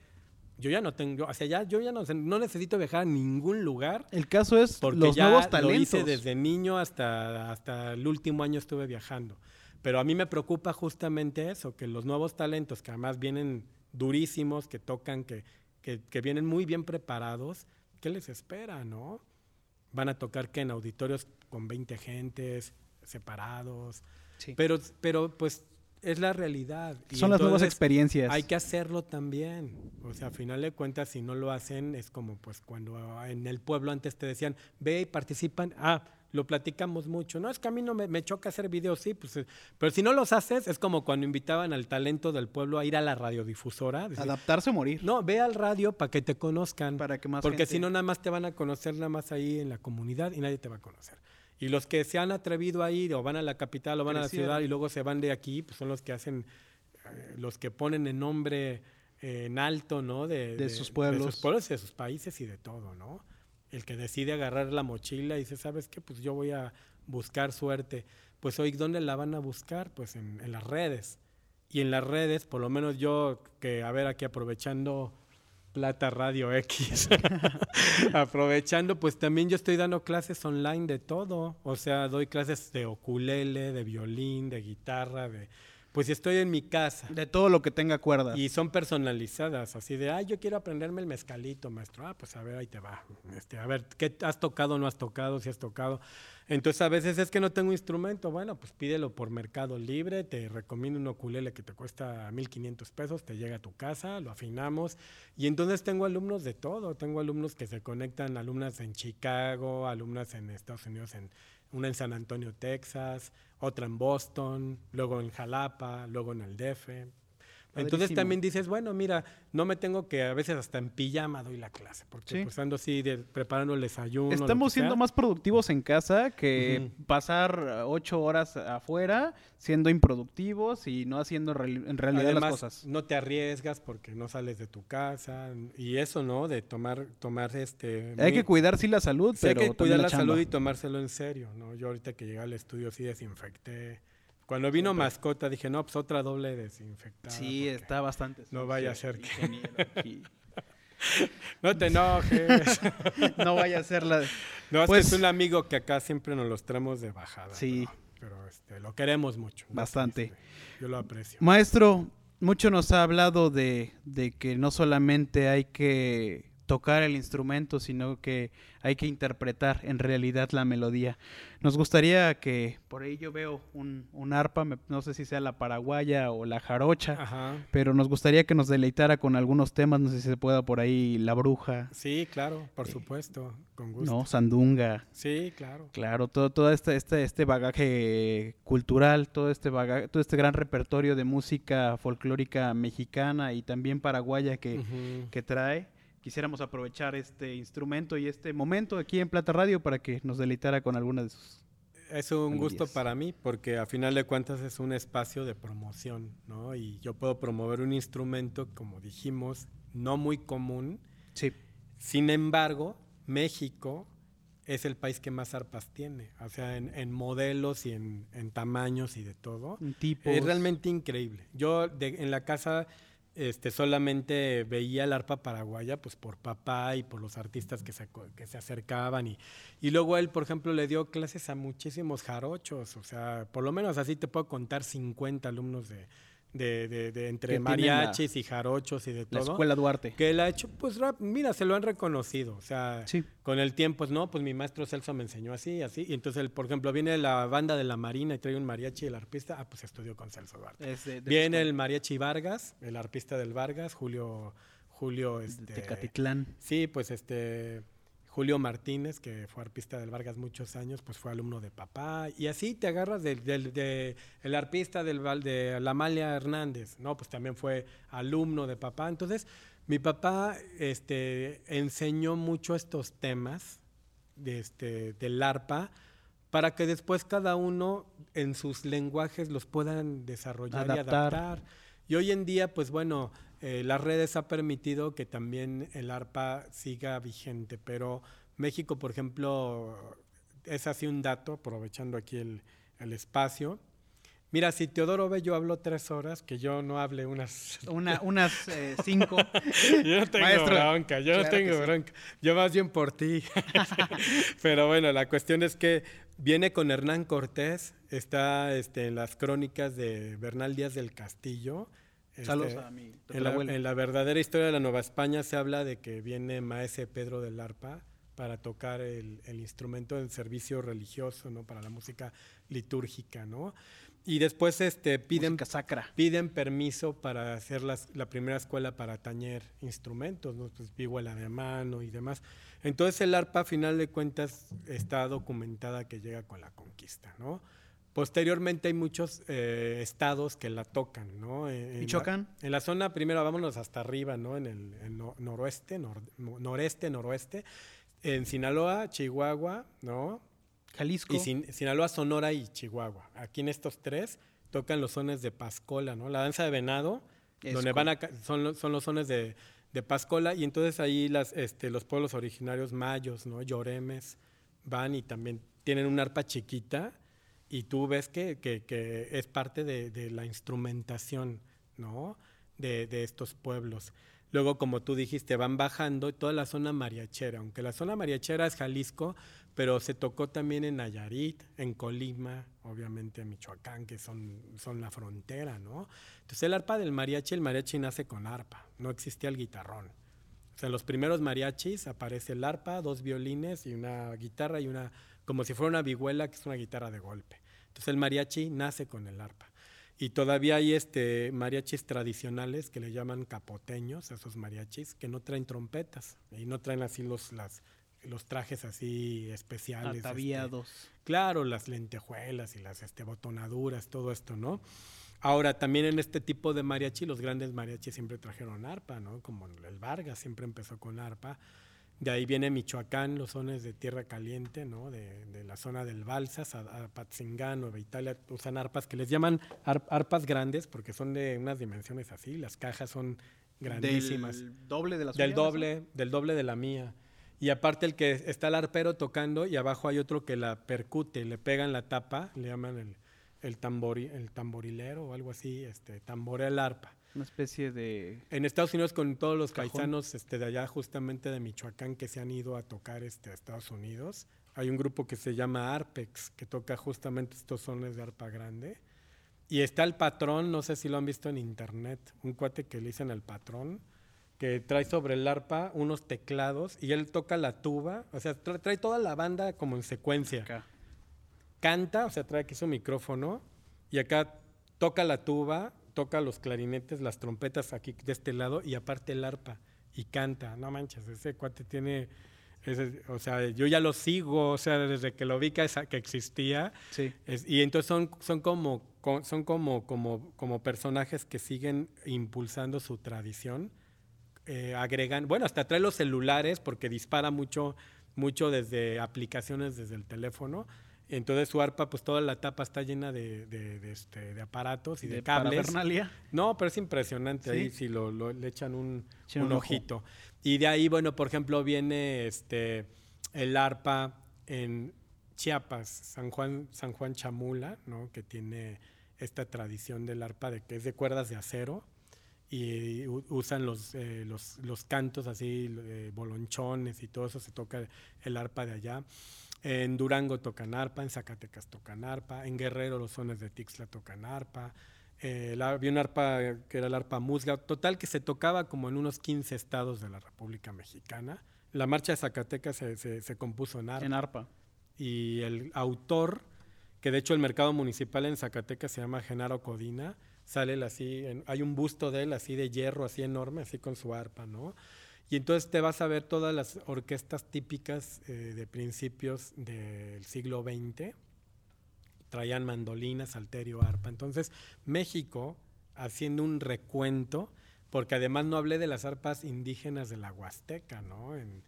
B: Yo ya no tengo, o sea, ya, yo ya no, no necesito viajar a ningún lugar
A: El caso es
B: porque
A: los
B: ya
A: nuevos
B: lo
A: talentos.
B: hice desde niño hasta, hasta el último año estuve viajando. Pero a mí me preocupa justamente eso, que los nuevos talentos, que además vienen durísimos, que tocan, que, que, que vienen muy bien preparados, ¿qué les espera, no? Van a tocar que en auditorios con 20 gentes, separados.
A: Sí.
B: Pero, pero pues es la realidad. Y
A: Son las nuevas experiencias.
B: hay que hacerlo también. O sea, a final de cuentas, si no lo hacen, es como pues cuando en el pueblo antes te decían, ve y participan. Ah, lo platicamos mucho. No, es que a mí no me, me choca hacer videos, sí, pues, eh, pero si no los haces, es como cuando invitaban al talento del pueblo a ir a la radiodifusora. decir,
A: Adaptarse o morir.
B: no, ve al radio para que te conozcan.
A: Para que más
B: Porque si no, nada más te van a conocer nada más ahí en la comunidad y nadie te va a conocer. Y los que se han atrevido a ir o van a la capital o van a la ciudad y luego se van de aquí, pues son los que hacen, eh, los que ponen el nombre eh, en alto, ¿no?
A: De sus
B: De
A: pueblos.
B: sus pueblos y de sus países y de todo, ¿no? El que decide agarrar la mochila y dice, ¿sabes qué? Pues yo voy a buscar suerte. Pues hoy, ¿dónde la van a buscar? Pues en, en las redes. Y en las redes, por lo menos yo, que a ver aquí aprovechando Plata Radio X, aprovechando, pues también yo estoy dando clases online de todo. O sea, doy clases de ukulele, de violín, de guitarra, de... Pues estoy en mi casa.
A: De todo lo que tenga cuerdas.
B: Y son personalizadas, así de, ay, yo quiero aprenderme el mezcalito, maestro. Ah, pues a ver, ahí te va. Este, a ver, ¿qué has tocado o no has tocado? Si has tocado. Entonces, a veces es que no tengo instrumento. Bueno, pues pídelo por Mercado Libre. Te recomiendo un ukulele que te cuesta 1.500 pesos. Te llega a tu casa, lo afinamos. Y entonces tengo alumnos de todo. Tengo alumnos que se conectan, alumnas en Chicago, alumnas en Estados Unidos, en, una en San Antonio, Texas, otra en Boston, luego en Jalapa, luego en el DF. Entonces también dices, bueno, mira, no me tengo que a veces hasta en pijama doy la clase, porque
A: Sí.
B: pues ando así de, preparando el desayuno.
A: Estamos
B: que
A: siendo
B: sea.
A: más productivos en casa que pasar eh, ocho horas afuera siendo improductivos y no haciendo en realidad
B: Además,
A: las cosas.
B: no te arriesgas porque no sales de tu casa y eso, ¿no? De tomar, tomar este.
A: Hay
B: muy-
A: que cuidar sí la salud,
B: sí hay
A: pero
B: que
A: también
B: cuidar la, salud y tomárselo en serio, ¿no? Yo ahorita que llegué al estudio sí desinfecté. Cuando vino mascota dije, no, pues otra doble desinfectada.
A: Sí, está bastante.
B: no vaya a ser que-. No te enojes.
A: no vaya a ser la.
B: No, es,
A: Pues-
B: que es un amigo que acá siempre nos los traemos de bajada.
A: Sí.
B: Pero, pero, este, lo queremos mucho.
A: Bastante.
B: Yo lo aprecio.
A: Maestro, mucho nos ha hablado de, de que no solamente hay que tocar el instrumento, sino que hay que interpretar en realidad la melodía. Nos gustaría que, por ahí yo veo un, un arpa, no sé si sea la paraguaya o la jarocha, pero nos gustaría que nos deleitara con algunos temas, no sé si se pueda por ahí La Bruja.
B: Sí, claro, por eh, supuesto, con gusto.
A: No, Sandunga.
B: Sí, claro.
A: Claro, todo, todo este, este, este bagaje cultural, todo este bagaje, todo este gran repertorio de música folclórica mexicana y también paraguaya que, que trae quisiéramos aprovechar este instrumento y este momento aquí en Plata Radio para que nos deleitara con alguna de sus.
B: Es un gusto para mí porque a final de cuentas es un espacio de promoción, ¿no? Y yo puedo promover un instrumento, como dijimos, no muy común.
A: Sí.
B: Sin embargo, México es el país que más arpas tiene, o sea, en, modelos y en, tamaños y de todo. Es realmente increíble. Yo en la casa este, solamente veía el arpa paraguaya pues por papá y por los artistas que se, que se acercaban y, y luego él, por ejemplo, le dio clases a muchísimos jarochos, o sea, por lo menos así te puedo contar 50 alumnos de, de, de, entre mariachis y jarochos y de todo.
A: La Escuela Duarte.
B: Que él ha hecho, pues mira, se lo han reconocido. O sea, con el tiempo, pues, no, pues mi maestro Celso me enseñó así, así. Y entonces, él, por ejemplo, viene la banda de la Marina y trae un mariachi y el arpista, ah, pues estudió con Celso Duarte. viene el mariachi Vargas, el arpista del Vargas, Julio, Julio, este.
A: Tecatitlán.
B: Sí, pues este Julio Martínez, que fue arpista del Vargas muchos años, pues fue alumno de papá. Y así te agarras del, de, el arpista del, de la Amalia Hernández, ¿no? Pues también fue alumno de papá. Entonces, mi papá este, enseñó mucho estos temas de este, del arpa para que después cada uno en sus lenguajes los puedan desarrollar y adaptar. Y hoy en día, pues bueno, eh, las redes ha permitido que también el ARPA siga vigente, pero México, por ejemplo, es así un dato, aprovechando aquí el, espacio. Mira, si Teodoro ve, yo hablo tres horas, que yo no hable unas...
A: Una, unas eh, cinco.
B: yo no tengo bronca, yo no tengo bronca. Yo más bien por ti. Pero bueno, la cuestión es que viene con Hernán Cortés, está este, en las crónicas de Bernal Díaz del Castillo,
A: este, a mi
B: en la, en la, verdadera historia de la Nueva España se habla de que viene Maese Pedro del Arpa para tocar el, instrumento del servicio religioso, ¿no? Para la música litúrgica, ¿no? Y después este, piden,
A: sacra.
B: piden permiso para hacer las, la primera escuela para tañer instrumentos, ¿no? Pues vihuela de mano y demás. Entonces el arpa, a final de cuentas, está documentada que llega con la conquista, ¿no? Posteriormente hay muchos eh, estados que la tocan, ¿no?
A: En Michoacán.
B: en la zona, primero vámonos hasta arriba, ¿no? En el noroeste, noreste, noroeste. En Sinaloa, Chihuahua, ¿no?
A: Jalisco.
B: Y Sinaloa, Sonora y Chihuahua. Aquí en estos tres tocan los sones de Pascola, ¿no? La danza de venado, donde van a, son, son los sones de, de Pascola, y entonces ahí las, este, los pueblos originarios mayos, ¿no? Lloremes, van y también tienen un arpa chiquita y tú ves que, que, es parte de, de, la instrumentación, ¿no? De, de, estos pueblos. Luego, como tú dijiste, van bajando toda la zona mariachera, aunque la zona mariachera es Jalisco, pero se tocó también en Nayarit, en Colima, obviamente en Michoacán, que son, son la frontera, ¿no? Entonces el arpa del mariachi, el mariachi nace con arpa, no existía el guitarrón. O sea, en los primeros mariachis aparece el arpa, dos violines y una guitarra y una como si fuera una vihuela, que es una guitarra de golpe. Entonces el mariachi nace con el arpa. Y todavía hay este mariachis tradicionales que le llaman capoteños, esos mariachis, que no traen trompetas y no traen así los, las, los trajes así especiales.
A: Este, Ataviados.
B: claro, las lentejuelas y las este, botonaduras, todo esto, ¿no? Ahora, también en este tipo de mariachi, los grandes mariachis siempre trajeron arpa, ¿no? Como el Vargas siempre empezó con arpa. De ahí viene Michoacán, los sones de tierra caliente, ¿no? de, de la zona del Balsas, a, a Nueva Italia, usan arpas que les llaman arpas grandes porque son de unas dimensiones así, las cajas son grandísimas.
A: Del doble de la
B: Del doble, del doble de la mía. Y aparte el que está el arpero tocando y abajo hay otro que la percute, le pegan la tapa, le llaman el, el, tambori, el tamborilero o algo así, este, tamborea el arpa.
A: Una especie de...
B: En Estados Unidos con todos los paisanos este, de allá, justamente de Michoacán, que se han ido a tocar este, a Estados Unidos. Hay un grupo que se llama Arpex, que toca justamente estos sones de arpa grande. Y está el patrón, no sé si lo han visto en internet, un cuate que le dicen el patrón, que trae sobre el arpa unos teclados y él toca la tuba, o sea, tra- trae toda la banda como en secuencia.
A: Acá.
B: Canta, o sea, trae aquí su micrófono y acá toca la tuba, toca los clarinetes, las trompetas aquí de este lado y aparte el arpa y canta. No manches, ese cuate tiene, ese- o sea, yo ya lo sigo, o sea, desde que lo vi que, esa- que existía.
A: Sí.
B: Es- y entonces son, son, como, co- son como, como, como personajes que siguen impulsando su tradición. eh, agregan, bueno, hasta trae los celulares porque dispara mucho, mucho desde aplicaciones desde el teléfono. Entonces su arpa, pues toda la tapa está llena de, de- de, este, de aparatos y de, cables. No, pero es impresionante
A: ¿Sí?
B: ahí si lo, lo- le echan un,
A: ojo.
B: ojito. Y de ahí, bueno, por ejemplo, viene este el arpa en Chiapas, San Juan, San Juan Chamula, ¿no? que tiene esta tradición del arpa de que es de cuerdas de acero y usan los, eh, los, los cantos así, eh, bolonchones y todo eso, se toca el arpa de allá. En Durango tocan arpa, en Zacatecas tocan arpa, en Guerrero los sones de Tixla tocan arpa. Eh, la- había un arpa que era el arpa musga, total que se tocaba como en unos 15 estados de la República Mexicana. La marcha de Zacatecas se, se- se compuso en arpa
A: En arpa.
B: y el autor, que de hecho el mercado municipal en Zacatecas se llama Genaro Codina, sale él así, en- hay un busto de él así de hierro, así enorme, así con su arpa, ¿no? Y entonces te vas a ver todas las orquestas típicas eh, de principios del siglo XX, traían mandolina, salterio, arpa. Entonces, México, haciendo un recuento, porque además no hablé de las arpas indígenas de la Huasteca, ¿no? En,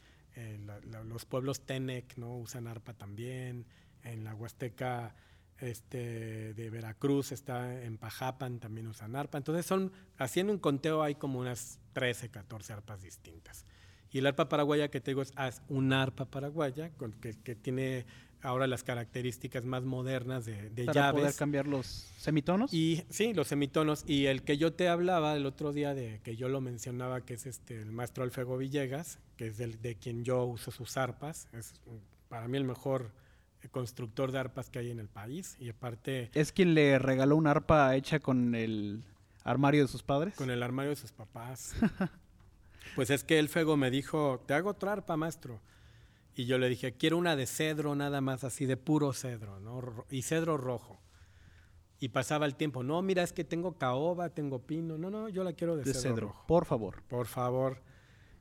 B: la- los pueblos Tenec, ¿no? Usan arpa también. En la Huasteca este, de Veracruz está en Pajapan, también usan arpa. Entonces, son, haciendo un conteo, hay como unas 13, 14 arpas distintas. Y el arpa paraguaya que te digo es es un arpa paraguaya con- que, que tiene ahora las características más modernas de, de
A: Para poder
B: llaves.
A: cambiar los semitonos.
B: Y sí, los semitonos. Y el que yo te hablaba el otro día de que yo lo mencionaba, que es este el maestro Alfego Villegas, que es del, de quien yo uso sus arpas. Es para mí el mejor constructor de arpas que hay en el país. Y aparte,
A: es quien le regaló una arpa hecha con el armario de sus padres.
B: con el armario de sus papás. pues es que el Fego me dijo, te hago otra arpa, maestro. Y yo le dije, quiero una de cedro nada más, así de puro cedro, ¿no? Y cedro rojo. Y pasaba el tiempo, no, mira, es que tengo caoba, tengo pino. No, no, yo la quiero de,
A: de
B: cedro,
A: cedro.
B: rojo.
A: Por favor.
B: Por favor.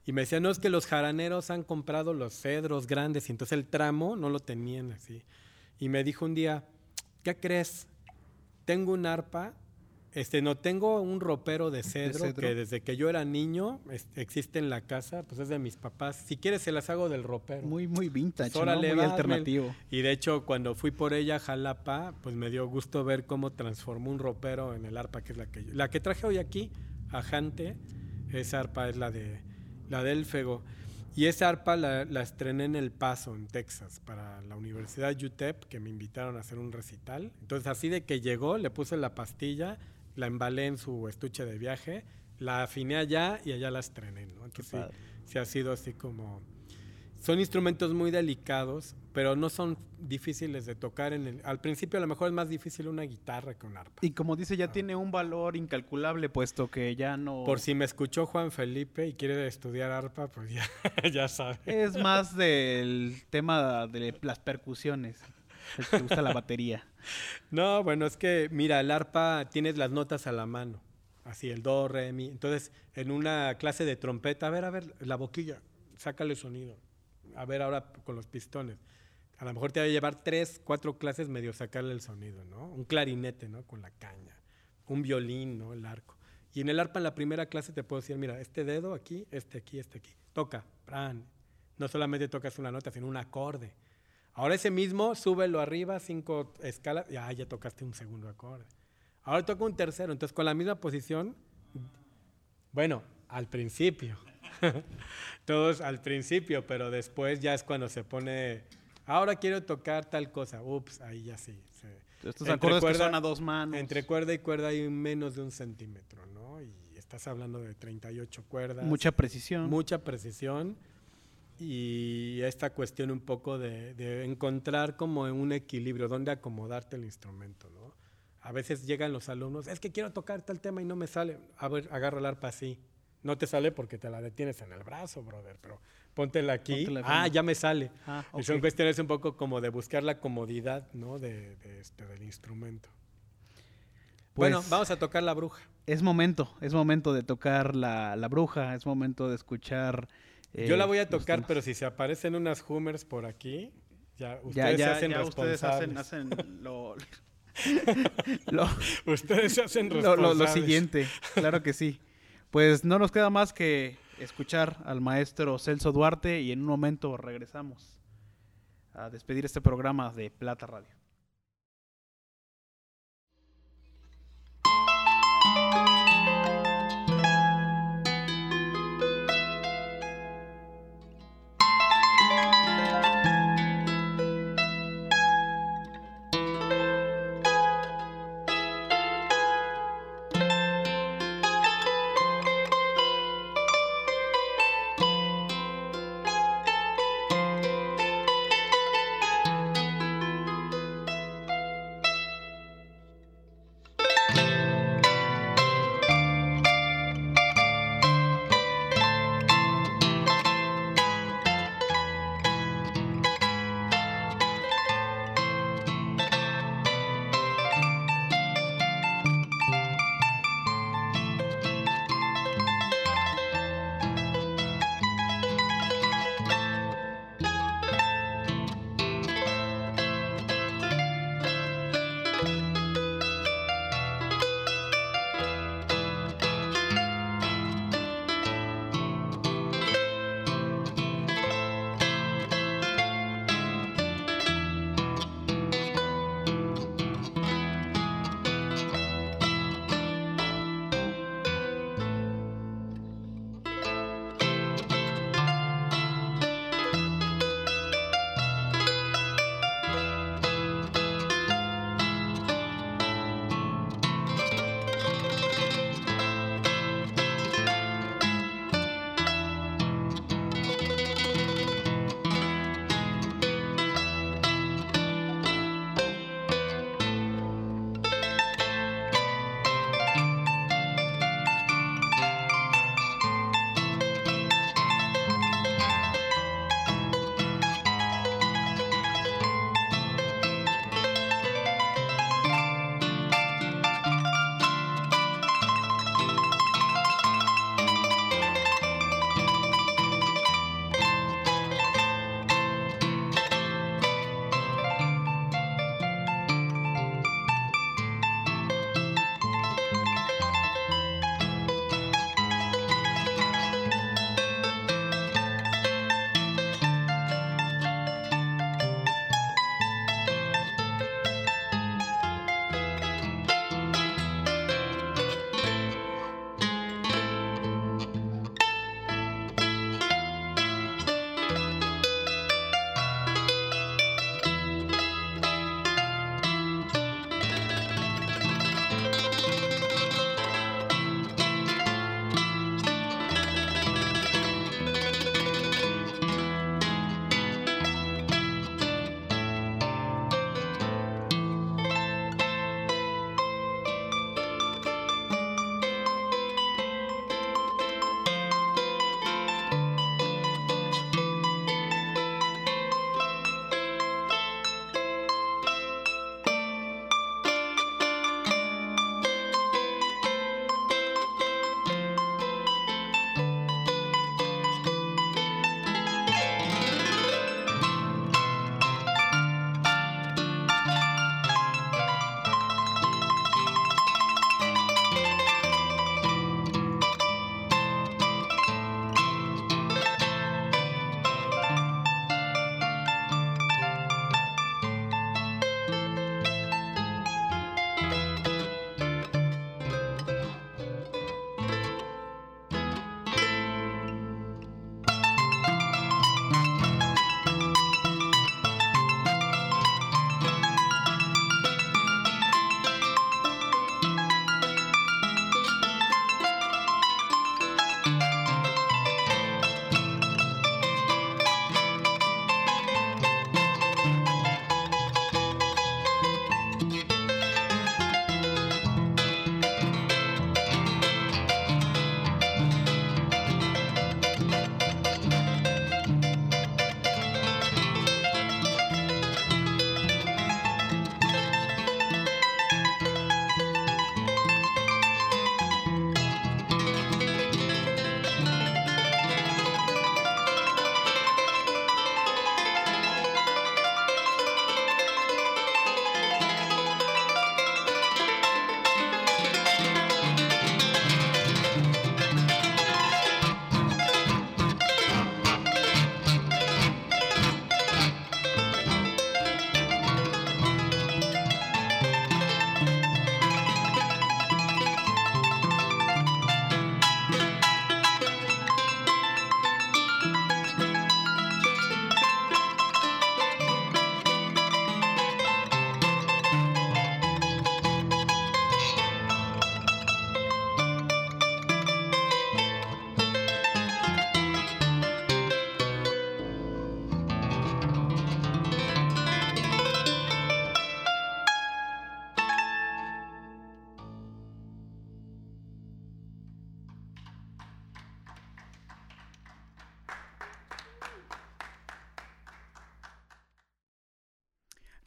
B: Y me decía, no, es que los jaraneros han comprado los cedros grandes y entonces el tramo no lo tenían así. Y me dijo un día, ¿qué crees? Tengo un arpa, este, no tengo un ropero de cedro,
A: cedro?
B: que desde que yo era niño este, existe en la casa, pues es de mis papás. Si quieres se las hago del ropero.
A: Muy, muy vintage,
B: Pues
A: ¿no?
B: órale,
A: Muy
B: va,
A: alternativo.
B: Y de hecho, cuando fui por ella a Jalapa, pues me dio gusto ver cómo transformó un ropero en el arpa, que es la que yo- La que traje hoy aquí, a Jante, esa arpa es la de la del Fego. Y esa arpa la, la estrené en El Paso, en Texas, para la Universidad UTEP, que me invitaron a hacer un recital. Entonces, así de que llegó, le puse la pastilla, la embalé en su estuche de viaje, la afiné allá y allá la estrené, ¿no? Entonces, sí ha sido así como... Son instrumentos muy delicados, pero no son difíciles de tocar. En el, al principio a lo mejor es más difícil una guitarra que un arpa.
A: Y como dice, ya tiene un valor incalculable, puesto que ya no...
B: Por si me escuchó Juan Felipe y quiere estudiar arpa, pues ya, ya sabe.
A: Es más del tema de las percusiones. El que gusta la batería.
B: No, bueno, es que mira, el arpa tienes las notas a la mano. Así, el do, re, mi. Entonces, en una clase de trompeta, a ver, a ver, la boquilla, sácale sonido. A ver ahora con los pistones. A lo mejor te va a llevar tres, cuatro clases medio sacarle el sonido, ¿no? Un clarinete, ¿no? Con la caña. Un violín, ¿no? El arco. Y en el arpa, en la primera clase, te puedo decir, mira, este dedo aquí, este aquí, este aquí. Toca, pran. No solamente tocas una nota, sino un acorde. Ahora ese mismo, súbelo arriba, cinco escalas, ya, ya tocaste un segundo acorde. Ahora toca un tercero, entonces con la misma posición, bueno, al principio. Todos al principio, pero después ya es cuando se pone, ahora quiero tocar tal cosa, ups, ahí ya sí. se-
A: Estos
B: Entre
A: acordes que son a dos manos.
B: entre cuerda y cuerda hay menos de un centímetro, ¿no? Y estás hablando de 38 cuerdas.
A: Mucha precisión.
B: Mucha precisión y esta cuestión un poco de, de encontrar como un equilibrio, dónde acomodarte el instrumento, ¿no? A veces llegan los alumnos, es que quiero tocar tal tema y no me sale. A ver, agarro el arpa así. No te sale porque te la detienes en el brazo, brother, pero póntela aquí.
A: Póntela
B: ah, ya me sale.
A: Ah,
B: Y Son cuestiones un poco como de buscar la comodidad, ¿no? De, de este, del instrumento. bueno,
A: Pues-
B: vamos a tocar la bruja.
A: Es momento, es momento de tocar la, la bruja, es momento de escuchar.
B: Yo la
A: eh,
B: voy a tocar, pero si se aparecen unas Hummers por aquí, ya ustedes
A: ya,
B: se hacen
A: ya ustedes hacen,
B: responsables.
A: hacen lo, lo,
B: Ustedes se hacen responsables.
A: lo- lo siguiente, claro que sí. Pues no nos queda más que escuchar al maestro Celso Duarte y en un momento regresamos a despedir este programa de Plata Radio.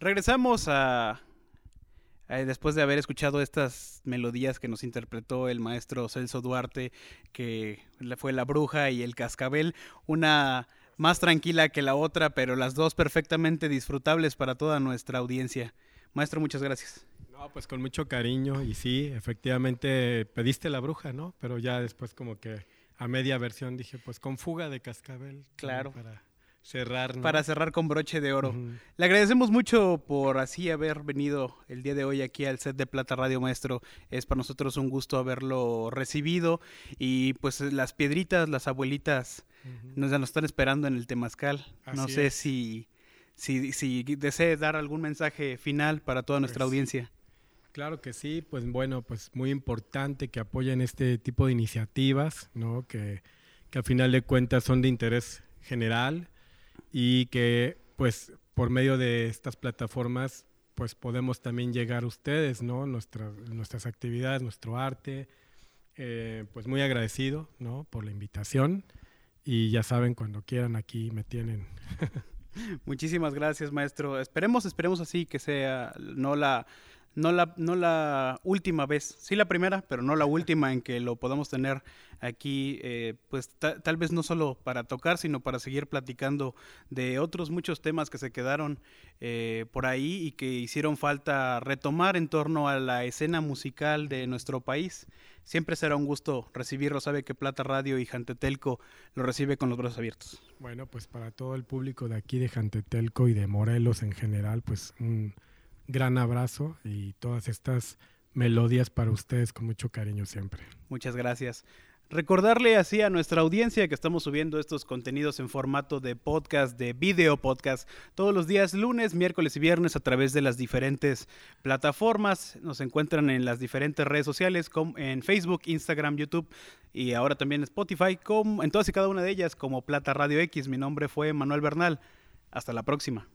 A: Regresamos a, después de haber escuchado estas melodías que nos interpretó el maestro Celso Duarte, que fue La Bruja y El Cascabel, una más tranquila que la otra, pero las dos perfectamente disfrutables para toda nuestra audiencia. Maestro, muchas gracias.
B: No, pues con mucho cariño y sí, efectivamente pediste La Bruja, ¿no? Pero ya después como que a media versión dije, pues con fuga de Cascabel.
A: Claro.
B: Para cerrar.
A: Para cerrar con broche de oro. Le agradecemos mucho por así haber venido el día de hoy aquí al set de Plata Radio Maestro. Es para nosotros un gusto haberlo recibido y pues las piedritas, las abuelitas nos, nos están esperando en el Temazcal. no sé si, si, si desee dar algún mensaje final para toda nuestra pues, audiencia.
B: Claro que sí, pues bueno, pues muy importante que apoyen este tipo de iniciativas, ¿no? Que, que a final de cuentas son de interés general y que pues por medio de estas plataformas pues podemos también llegar a ustedes, ¿no? nuestras actividades, nuestro arte. Eh, pues muy agradecido, ¿no? Por la invitación y ya saben, cuando quieran aquí me tienen.
A: Muchísimas gracias, maestro. Esperemos, esperemos así que sea no la no la, no la última vez, sí la primera, pero no la última en que lo podamos tener aquí, eh, pues tal vez no solo para tocar, sino para seguir platicando de otros muchos temas que se quedaron eh, por ahí y que hicieron falta retomar en torno a la escena musical de nuestro país. Siempre será un gusto recibirlo, sabe que Plata Radio y Jantetelco lo recibe con los brazos abiertos.
B: Bueno, pues para todo el público de aquí de Jantetelco y de Morelos en general, pues un gran abrazo y todas estas melodías para ustedes con mucho cariño siempre.
A: Muchas gracias. Recordarle así a nuestra audiencia que estamos subiendo estos contenidos en formato de podcast, de video podcast, todos los días lunes, miércoles y viernes a través de las diferentes plataformas. Nos encuentran en las diferentes redes sociales, como en Facebook, Instagram, YouTube y ahora también Spotify, como en todas y cada una de ellas como Plata Radio X. Mi nombre fue Manuel Bernal. Hasta la próxima.